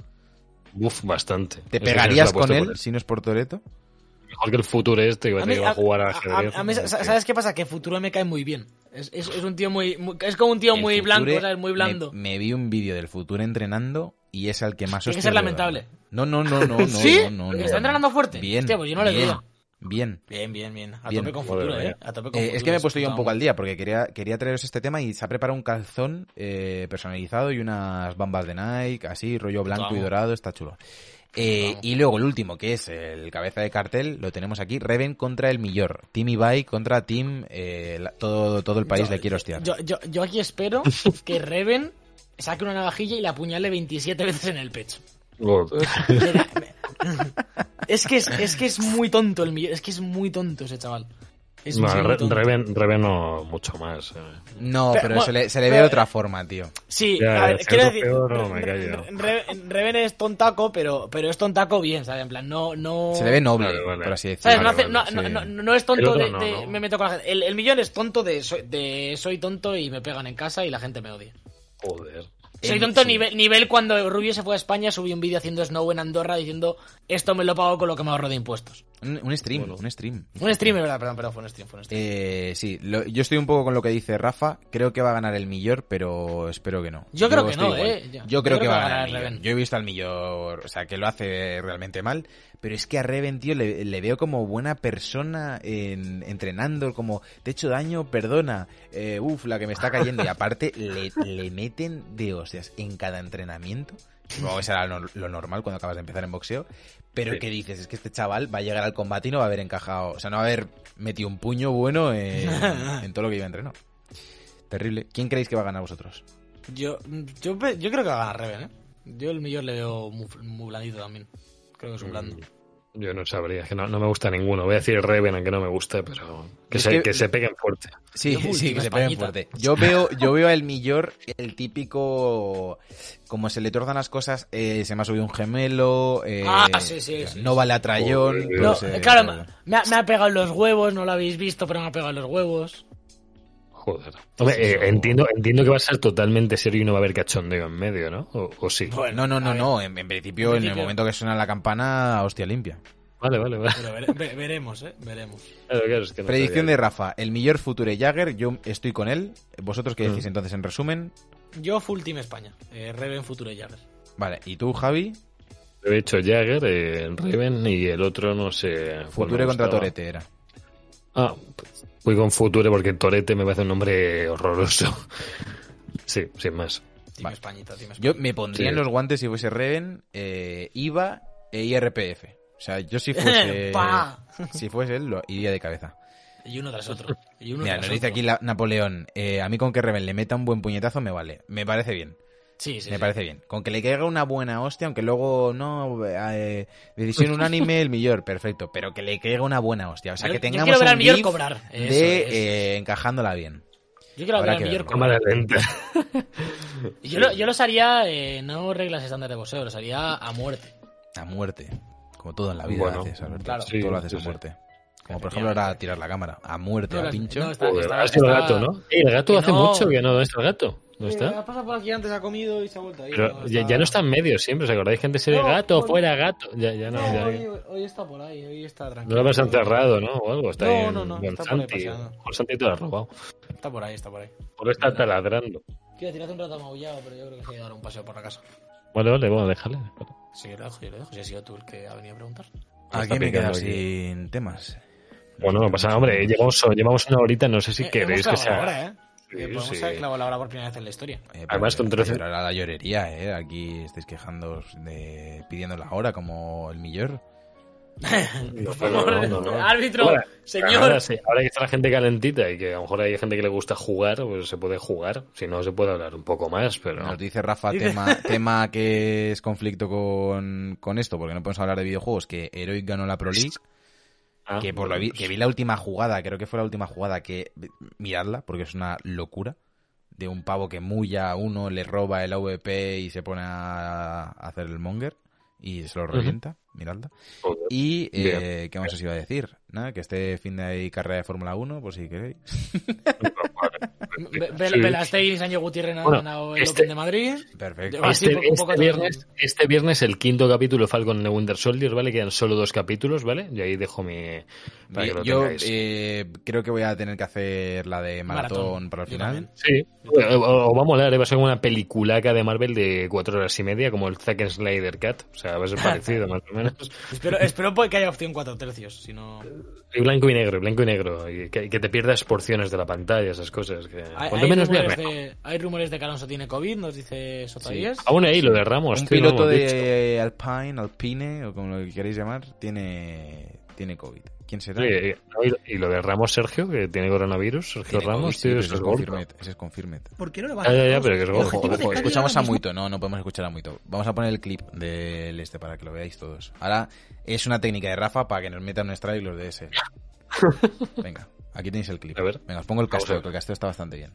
Speaker 4: uff, bastante.
Speaker 3: ¿Te
Speaker 4: que
Speaker 3: pegarías con él
Speaker 4: por
Speaker 3: si no es por Toreto?
Speaker 4: Mejor que el futuro este que
Speaker 5: A mí,
Speaker 4: iba a jugar a
Speaker 5: a-
Speaker 4: ajedrez.
Speaker 5: a- a mí, ¿sabes qué pasa? Que Futuro me cae muy bien. Es, es- es un tío muy, muy- Es como un tío
Speaker 3: El
Speaker 5: muy blanco, ¿sabes? Muy
Speaker 3: me-
Speaker 5: blando.
Speaker 3: Me, vi un vídeo del futuro entrenando y es al que más
Speaker 5: Tiene que
Speaker 3: he
Speaker 5: lamentable.
Speaker 3: No, no, no, no, no.
Speaker 5: ¿Sí?
Speaker 3: No, no, no,
Speaker 5: está entrenando fuerte.
Speaker 3: Bien.
Speaker 5: Hostia, pues yo no le veía.
Speaker 3: Bien.
Speaker 5: Bien, bien, bien. A
Speaker 3: Bien.
Speaker 5: tope con Futuro. ¿eh? A tope con
Speaker 3: Eh, es
Speaker 5: Futuro,
Speaker 3: que me he puesto yo un poco al día porque quería, quería traeros este tema y se ha preparado un calzón eh, personalizado y unas bambas de Nike, así, rollo blanco y dorado, está chulo. Eh, y luego el último, que es el cabeza de cartel, lo tenemos aquí, Reven contra el Millor. Team Ibai contra Team... eh, la- todo, todo el país
Speaker 5: Yo-
Speaker 3: le quiere hostiar.
Speaker 5: Yo, yo, yo aquí espero que Reven saque una navajilla y la apuñale 27 veces en el pecho. Es que es, es que es muy tonto el millón. Es que es muy tonto ese chaval. Es
Speaker 4: no, Re-. Reven, Reven no mucho más. eh.
Speaker 3: No,
Speaker 5: Pero,
Speaker 3: pero,
Speaker 5: bueno,
Speaker 3: se le, se le ve de otra forma, tío.
Speaker 5: Sí,
Speaker 4: Ya,
Speaker 5: a ver,
Speaker 4: si
Speaker 5: quiero decir,
Speaker 4: peor, no, me
Speaker 5: Re- Reven es tontaco, pero, pero es tontaco bien, ¿sabes? En plan, no, no.
Speaker 3: Se le ve noble,
Speaker 4: Vale, vale.
Speaker 3: por así decirlo.
Speaker 5: ¿Sabes? No,
Speaker 4: Vale,
Speaker 5: hace-
Speaker 4: vale,
Speaker 5: no,
Speaker 3: sí.
Speaker 5: no, no, no es tonto de,
Speaker 4: no,
Speaker 5: de-
Speaker 4: ¿no?
Speaker 5: me meto con la gente. El, el millón es tonto de soy, de soy tonto y me pegan en casa y la gente me odia.
Speaker 4: Joder.
Speaker 5: Soy
Speaker 3: El-
Speaker 5: tonto
Speaker 3: sí.
Speaker 5: nivel, nivel cuando Rubio se fue a España, subí un vídeo haciendo snow en Andorra diciendo esto me lo pago con lo que me ahorro de impuestos.
Speaker 3: Un, un stream,
Speaker 4: Bueno.
Speaker 3: un stream.
Speaker 5: Un stream, ¿verdad? Perdón, perdón, fue un stream, fue un stream.
Speaker 3: Eh, sí, lo- yo estoy un poco con lo que dice Rafa. Creo que va a ganar el Millor, pero espero que no.
Speaker 5: Yo creo que no,
Speaker 3: igual.
Speaker 5: eh. Yo-
Speaker 3: Yo,
Speaker 5: yo
Speaker 3: creo que va a ganar el Millor.
Speaker 5: Reven.
Speaker 3: Yo he visto al Millor, o sea, que lo hace realmente mal. Pero es que a Reven, tío, le, le veo como buena persona en- entrenando, como te he hecho daño, perdona. Eh, uf, la que me está cayendo. Y aparte, le, le meten de hostias en cada entrenamiento. Luego eso era lo, lo normal cuando acabas de empezar en boxeo. Pero
Speaker 4: Sí.
Speaker 3: que dices, es que este chaval va a llegar al combate y no va a haber encajado, o sea, no va a haber metido un puño bueno en, en todo lo que iba entrenado. Terrible. ¿Quién creéis que va a ganar vosotros?
Speaker 5: Yo, yo, yo creo que va a ganar Reven, ¿eh? Yo el millón le veo muy, muy blandito también. Creo que es un blando.
Speaker 4: Mm, Yo no sabría, es que no, no me gusta ninguno. Voy a decir Reven, aunque no me guste, pero que, se,
Speaker 3: que-
Speaker 4: que se peguen fuerte.
Speaker 3: Sí, sí, que se peguen fuerte. Yo veo, yo veo al Millor el típico, como se le torzan las cosas, eh, se me ha subido un gemelo, eh,
Speaker 5: Ah, sí, sí, sí,
Speaker 3: no
Speaker 5: sí.
Speaker 3: vale a trayón.
Speaker 4: Joder.
Speaker 5: No,
Speaker 3: pues, eh,
Speaker 5: claro, me ha, me ha pegado los huevos, no lo habéis visto, pero me ha pegado los huevos.
Speaker 4: Joder. Hombre, eh, entiendo, entiendo que va a ser totalmente serio y no va a haber cachondeo en medio, ¿no? O, o sí.
Speaker 3: no, no, no, no, en, en principio,
Speaker 5: En
Speaker 3: en el momento que suena la campana, hostia limpia.
Speaker 4: Vale, vale, vale.
Speaker 5: Pero vere- ve- veremos, ¿eh? Veremos.
Speaker 4: Claro, claro, es que no
Speaker 3: Predicción de. Rafa, el Millor Future Jagger, yo estoy con él. ¿Vosotros qué decís
Speaker 4: Mm.
Speaker 3: entonces en resumen?
Speaker 5: Yo full team España. Eh, Reven Futuro Jagger.
Speaker 3: Vale, ¿y tú, Javi?
Speaker 4: De hecho, Jagger, eh, Reven y el otro no sé. me
Speaker 3: contra. Torete era.
Speaker 4: Ah, pues, voy con Future porque Torete me parece un nombre horroroso. Sí, sin más.
Speaker 3: Vale.
Speaker 5: Españita,
Speaker 3: Yo me pondría
Speaker 4: Sí.
Speaker 3: en los guantes si fuese Reven, eh, IVA e IRPF. O sea, yo si fuese, si fuese él, lo iría de cabeza.
Speaker 5: Y uno tras otro. Y uno
Speaker 3: Mira,
Speaker 5: tras
Speaker 3: nos dice
Speaker 5: otro.
Speaker 3: aquí la- Napoleón, eh, a mí con que Reven le meta un buen puñetazo me vale. Me parece bien,
Speaker 5: Sí, sí.
Speaker 3: me
Speaker 5: sí.
Speaker 3: parece bien. Con que le caiga una buena hostia, aunque luego no, eh, decisión unánime el millor, perfecto. Pero que le caiga una buena hostia. O sea,
Speaker 5: Yo-
Speaker 3: que
Speaker 5: yo
Speaker 3: tengamos
Speaker 5: quiero ver al
Speaker 3: un
Speaker 5: Millor
Speaker 3: gif
Speaker 5: cobrar. Eso
Speaker 3: de
Speaker 5: es.
Speaker 3: eh, encajándola bien.
Speaker 5: Yo quiero
Speaker 3: habrá
Speaker 5: ver al Millor cobrar.
Speaker 4: Cámara lenta.
Speaker 5: Yo, lo- yo los haría, eh, no reglas estándar de boxeo, los haría a muerte.
Speaker 3: A muerte. Como todo en la vida
Speaker 4: Bueno,
Speaker 3: haces, Alberto.
Speaker 5: claro.
Speaker 3: todo lo haces
Speaker 4: Sí,
Speaker 3: a
Speaker 4: sí,
Speaker 3: muerte. Como por ejemplo ahora tirar la cámara. A muerte,
Speaker 5: No,
Speaker 3: a pincho.
Speaker 5: no, está-
Speaker 4: el
Speaker 5: está-
Speaker 4: gato, ¿no? El gato
Speaker 5: Que
Speaker 4: hace
Speaker 5: no.
Speaker 4: mucho que no. ¿Dónde está el gato? ¿Dónde
Speaker 5: Eh,
Speaker 4: está?
Speaker 5: ha pasado por aquí antes, ha comido y se ha vuelto ahí.
Speaker 4: Pero
Speaker 5: no,
Speaker 4: ya,
Speaker 5: está-
Speaker 4: ya no está en medio siempre, ¿os acordáis que antes era
Speaker 5: No,
Speaker 4: gato,
Speaker 5: hoy-
Speaker 4: fuera gato? Ya, ya no,
Speaker 5: No,
Speaker 4: ya-
Speaker 5: hoy, hoy está por ahí, hoy está
Speaker 4: no
Speaker 5: tranquilo.
Speaker 4: lo habrás encerrado, ¿no? O algo, está
Speaker 5: No,
Speaker 4: ahí en
Speaker 5: no, no,
Speaker 4: con
Speaker 5: está por ahí
Speaker 4: Santi. Santi te lo ha robado.
Speaker 5: Está por ahí, está por ahí.
Speaker 4: Por está taladrando.
Speaker 5: Quiero decir, hace un rato ha maullado, pero yo creo que se ha ido a dar un paseo por la casa.
Speaker 4: Vale, vale, bueno, déjale.
Speaker 5: Sí, yo lo dejo, yo lo dejo. Si has sido tú el que ha venido a preguntar.
Speaker 3: Aquí me
Speaker 4: aquí.
Speaker 3: sin temas.
Speaker 4: Bueno, no pasa nada, hombre, llevamos, llevamos una horita, no sé si
Speaker 5: Eh,
Speaker 4: queréis que sea...
Speaker 5: hora, ¿eh? Eh, podemos
Speaker 4: sí.
Speaker 5: haber clavado la hora por primera vez en la historia.
Speaker 3: Eh,
Speaker 4: Además, con trece-
Speaker 3: pero ahora la llorería, ¿eh? Aquí estáis quejando de pidiendo la hora como el millor.
Speaker 5: Por favor,
Speaker 4: no, no, no.
Speaker 5: árbitro,
Speaker 4: Ahora,
Speaker 5: señor.
Speaker 4: Ahora, sí, ahora que está la gente calentita y que a lo mejor hay gente que le gusta jugar, pues se puede jugar. Si no, se puede hablar un poco más, pero...
Speaker 3: Nos dice Rafa tema, tema que es conflicto con, con esto, porque no podemos hablar de videojuegos, que Heroic ganó la Pro League,
Speaker 4: Ah,
Speaker 3: que por lo vi, que vi la última jugada, creo que fue la última jugada que miradla, porque es una locura, de un pavo que mulla a uno, le roba el AVP y se pone a hacer el monger y se lo revienta, miradla.
Speaker 4: joder.
Speaker 3: Y, eh, ¿qué más os iba a decir? Nada, que este fin de hay carrera de Fórmula 1, por si queréis.
Speaker 5: Ve- ve-
Speaker 4: Sí.
Speaker 5: Sánchez Gutiérrez han
Speaker 4: Bueno,
Speaker 5: ganado el
Speaker 4: este-
Speaker 5: Open de Madrid.
Speaker 3: Perfecto.
Speaker 4: Este,
Speaker 5: poco
Speaker 4: este
Speaker 5: te-
Speaker 4: viernes, este viernes el quinto capítulo de Falcon and the Winter Soldier, ¿vale? Quedan solo dos capítulos, ¿vale? Y ahí dejo mi... Para que lo
Speaker 3: Yo eh, creo que voy a tener que hacer la de maratón,
Speaker 5: Maratón.
Speaker 3: para el final.
Speaker 4: Sí, o, o- va a molar, ¿eh? va a ser una peliculaca de Marvel de cuatro horas y media, como el Zack Snyder Cat. O sea, va a ser parecido, más o menos.
Speaker 5: Espero, espero que haya opción 4 tercios, si no...
Speaker 4: Y blanco y negro, blanco y negro. Y que, que te pierdas porciones de la pantalla, esas cosas. Que,
Speaker 5: Hay,
Speaker 4: cuanto
Speaker 5: hay
Speaker 4: menos
Speaker 5: rumores de, hay rumores de que Alonso tiene COVID, nos dice Sotaíes.
Speaker 4: Aún ahí lo de Ramos.
Speaker 3: Un
Speaker 4: tío,
Speaker 3: piloto
Speaker 4: lo dicho.
Speaker 3: de Alpine, Alpine, o como lo queréis llamar, tiene, tiene COVID. ¿Quién será?
Speaker 4: Sí, y- y- y lo de Ramos Sergio, que tiene coronavirus, Sergio
Speaker 3: Tiene
Speaker 4: Ramos,
Speaker 3: sí,
Speaker 4: tío,
Speaker 3: ese
Speaker 4: es
Speaker 3: confirmed, ese es confirmed.
Speaker 6: ¿Por qué no le va
Speaker 4: Ya, ya, ya,
Speaker 6: a
Speaker 4: pero que es
Speaker 6: Cádiz
Speaker 3: escuchamos a Muito, no, no podemos escuchar a Muito. Vamos a poner el clip del este para que lo veáis todos. Ahora es una técnica de Rafa para que nos metan un strike los de ese. Venga, aquí tenéis el clip.
Speaker 4: A ver.
Speaker 3: Venga, os pongo el casteo, que el casteo está bastante bien.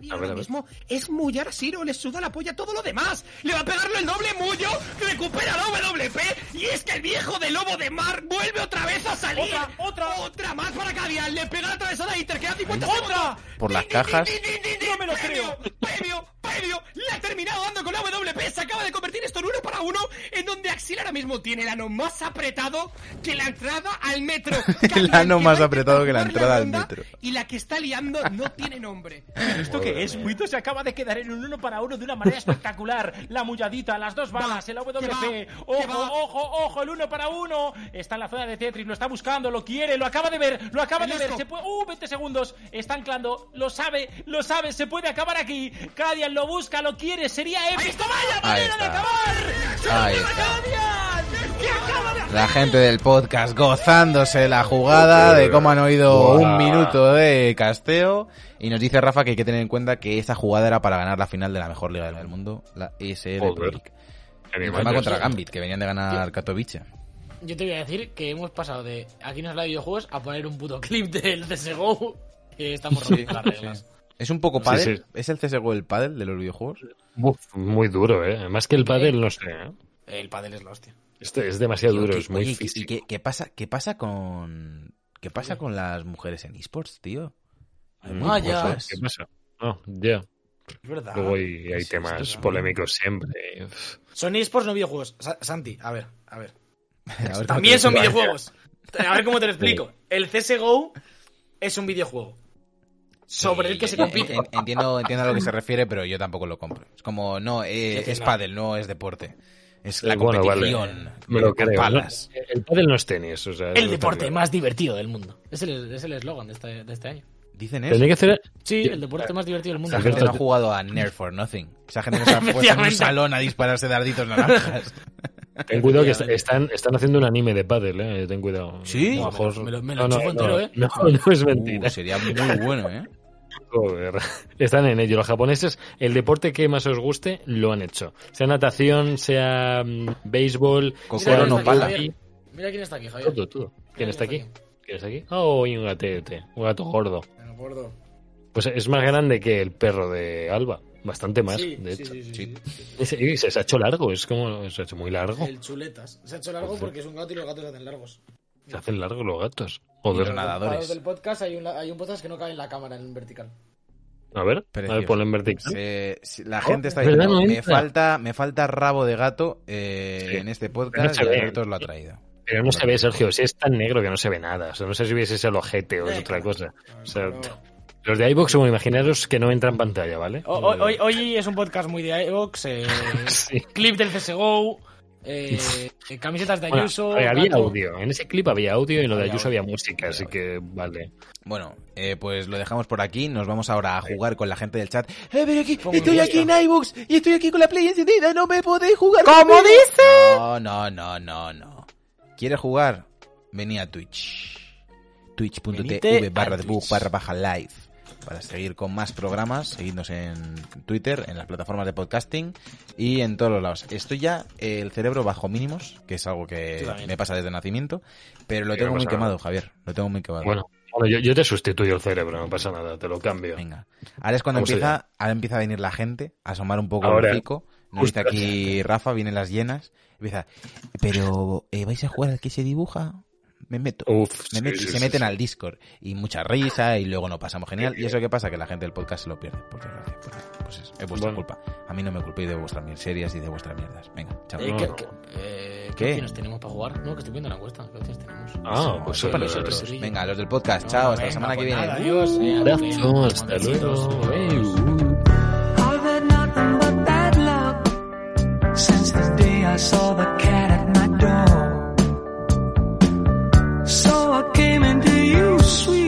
Speaker 6: Y
Speaker 4: A ver,
Speaker 6: ahora
Speaker 4: a ver.
Speaker 6: mismo es mullar a Siro, le suda la polla todo lo demás. Le va a pegarlo el doble mullo, recupera la WP y es que el viejo de lobo de mar vuelve otra vez a salir.
Speaker 7: Otra, otra.
Speaker 6: otra más para Cadial. Le pega la atravesada a Inter, queda 50
Speaker 7: ¡Otra!
Speaker 6: segundos.
Speaker 3: Por las cajas.
Speaker 7: No me lo
Speaker 6: premio,
Speaker 7: creo.
Speaker 6: Premio, premio, le ha terminado dando con la WP. Se acaba de convertir esto en uno para uno, en donde Axel ahora mismo tiene el ano más apretado que la entrada al metro.
Speaker 3: El ano más apretado que la entrada al metro.
Speaker 6: Y la que está liando no tiene nombre.
Speaker 7: ¿Esto qué es? Muito se acaba de quedar en un uno para uno de una manera espectacular. La mulladita, las dos balas, el
Speaker 6: que
Speaker 7: AWP.
Speaker 6: que
Speaker 7: Ojo, ojo, ojo, el uno para uno. Está en la zona de Tetris, lo está buscando, lo quiere, lo acaba de ver, lo acaba de ver. Se puede... Uh, 20 segundos. Está anclando, lo sabe, lo sabe, se puede acabar aquí. Cadian lo busca, lo quiere, sería épico. ¡Vaya manera de acabar!
Speaker 3: Ahí
Speaker 7: ¡Se lo lleva
Speaker 3: está.
Speaker 7: Cadian! ¡Que acaba de
Speaker 3: La gente del podcast gozándose la jugada de cómo han oído un minuto de casteo. Y nos dice Rafa que hay que tener en cuenta que esa jugada era para ganar la final de la mejor liga del mundo, la ESL. League. Encima contra. Gambit, que venían de ganar Katowice.
Speaker 5: Yo te voy a decir que hemos pasado de aquí nos habla de videojuegos a poner un puto clip del CSGO que estamos rompiendo las reglas.
Speaker 3: Es un poco
Speaker 4: Sí,
Speaker 3: pádel.
Speaker 4: sí.
Speaker 3: ¿Es el CSGO el pádel de los videojuegos?
Speaker 4: Uf, muy duro, ¿eh? Más que el pádel, no sé. ¿eh?
Speaker 5: El pádel es la hostia.
Speaker 4: Este es demasiado
Speaker 3: Tío,
Speaker 4: duro,
Speaker 3: ¿qué-
Speaker 4: es muy
Speaker 3: oye, ¿y qué, qué pasa, qué pasa con qué pasa con las mujeres en esports, tío? Hay
Speaker 5: Ah, ya.
Speaker 4: ¿Qué pasa? No, ya.
Speaker 5: Es verdad.
Speaker 4: Luego hay, hay
Speaker 5: Sí,
Speaker 4: temas
Speaker 5: es-
Speaker 4: polémicos siempre.
Speaker 5: Son esports, no videojuegos. Sa- Santi, a ver, a ver.
Speaker 3: A
Speaker 5: También son videojuegos. A ver cómo te lo explico. El CSGO es un videojuego. Sobre el que se compite.
Speaker 3: en- Entiendo, entiendo a lo que se refiere, pero yo tampoco lo compro. Es como, no, eh, es
Speaker 5: no.
Speaker 3: pádel, no es deporte. Es la
Speaker 4: Eh, bueno, vale.
Speaker 3: competición.
Speaker 4: Me lo
Speaker 3: con
Speaker 4: creo.
Speaker 3: palas.
Speaker 4: ¿no? El pádel no es tenis. O sea,
Speaker 5: El deporte
Speaker 4: claro.
Speaker 5: más divertido del mundo. Es el es el eslogan de este, de este año.
Speaker 3: Dicen eso.
Speaker 4: Tendría que hacer.
Speaker 5: Sí, el deporte más divertido del mundo.
Speaker 3: Esa gente no ha jugado a Nerf for Nothing. Esa gente no se ha puesto en un salón a dispararse darditos naranjas.
Speaker 4: Ten cuidado que est- están, están haciendo un anime de pádel, eh. Ten cuidado.
Speaker 3: ¿Sí?
Speaker 4: Mejor-
Speaker 5: Me lo- me lo
Speaker 4: no, no,
Speaker 5: chupo
Speaker 4: no,
Speaker 5: entero, ¿eh?
Speaker 4: No, no es mentira.
Speaker 3: Uh, sería muy bueno, ¿eh?
Speaker 4: Joder. Están en ello. Los japoneses, el deporte que más os guste, lo han hecho. Sea natación, sea mm, béisbol,
Speaker 3: Kokoro
Speaker 4: sea
Speaker 3: no
Speaker 5: aquí,
Speaker 3: pala.
Speaker 5: Mira quién está aquí, Javier.
Speaker 4: todo, todo. ¿Quién está aquí? ¿Quién está aquí? Oh, y un gatete, un gato gordo.
Speaker 5: Me acuerdo.
Speaker 4: Pues es más grande que el perro de Alba. Bastante más,
Speaker 5: Sí,
Speaker 4: de
Speaker 5: sí,
Speaker 4: hecho.
Speaker 5: sí, sí,
Speaker 3: Sí.
Speaker 5: sí.
Speaker 4: Y se, se ha hecho largo, es como. Se ha hecho muy largo.
Speaker 5: El chuletas. Se ha hecho largo porque es un gato y los gatos se hacen largos.
Speaker 4: Se hacen largos los gatos. Joder.
Speaker 3: los nadadores.
Speaker 5: Del podcast hay un, hay un podcast que no cabe en la cámara en vertical.
Speaker 4: A ver, a ver, ponlo en vertical.
Speaker 3: Se- si- la gente está diciendo,
Speaker 4: no
Speaker 3: me
Speaker 4: entra".
Speaker 3: falta, me falta rabo de gato eh,
Speaker 4: Sí.
Speaker 3: en este
Speaker 4: No
Speaker 3: podcast y os lo ha traído.
Speaker 4: Pero no se ve, Sergio. Si es tan negro que no se ve nada. O sea, no sé si hubiese sido el ojete o es otra cosa. O sea, los de iVoox, como imaginaros que no entra en pantalla, ¿vale?
Speaker 5: Ho- ho- Hoy, hoy es un podcast muy de iVox, eh,
Speaker 4: Sí.
Speaker 5: clip del CSGO, eh, eh, camisetas de
Speaker 4: Bueno,
Speaker 5: Ayuso.
Speaker 4: ver, había
Speaker 5: gato.
Speaker 4: audio. En ese clip había audio y en lo de Ayuso había música, así que vale.
Speaker 3: Bueno, eh, pues lo dejamos por aquí. Nos vamos ahora a jugar con la gente del chat. Eh, pero aquí, estoy aquí en iBooks y estoy aquí con la Play encendida. No me podéis jugar.
Speaker 5: ¿Cómo
Speaker 3: conmigo".
Speaker 5: dice?
Speaker 3: No, no, no, no, no. ¿Quieres jugar? Vení a Twitch. Twitch.tv barra de barra baja live. Para seguir con más programas, seguidnos en Twitter, en las plataformas de podcasting y en todos los lados. Estoy ya eh, el cerebro bajo mínimos, que es algo que me pasa desde nacimiento, pero lo
Speaker 4: Sí,
Speaker 3: tengo
Speaker 4: no
Speaker 3: muy quemado,
Speaker 4: nada.
Speaker 3: Javier. Lo tengo muy quemado.
Speaker 4: Bueno, bueno yo, yo te sustituyo el cerebro, no pasa nada, te lo cambio.
Speaker 3: Venga. Ahora es cuando
Speaker 4: Vamos
Speaker 3: empieza, ahora empieza a venir la gente, a asomar un poco
Speaker 4: Ahora.
Speaker 3: el pico. No viste aquí Rafa, vienen las llenas. Empieza, pero eh, ¿vais a jugar al que se dibuja? me meto.
Speaker 4: Uf,
Speaker 3: me meto
Speaker 4: sí,
Speaker 3: y
Speaker 4: sí,
Speaker 3: se
Speaker 4: sí,
Speaker 3: meten al Discord. Y mucha risa y luego no pasamos genial. Y eso que pasa, que la gente del podcast se lo pierde. Por desgracia. Pues, pues es, es vuestra
Speaker 4: bueno.
Speaker 3: culpa. A mí no me culpéis de vuestras miserias y de vuestras mierdas. Venga, chao.
Speaker 5: Eh, ¿qué,
Speaker 4: no.
Speaker 5: Eh,
Speaker 3: ¿qué,
Speaker 5: ¿Qué, opciones tenemos para jugar? No, que estoy viendo la encuesta. ¿Qué opciones tenemos?
Speaker 4: Ah, pues
Speaker 3: para nosotros. Venga, los del podcast. chao, hasta la semana que
Speaker 5: pues
Speaker 3: viene.
Speaker 5: Adiós. Eh,
Speaker 4: eh, hasta luego.
Speaker 5: Since
Speaker 4: the day I saw the cat So I came into you, sweet.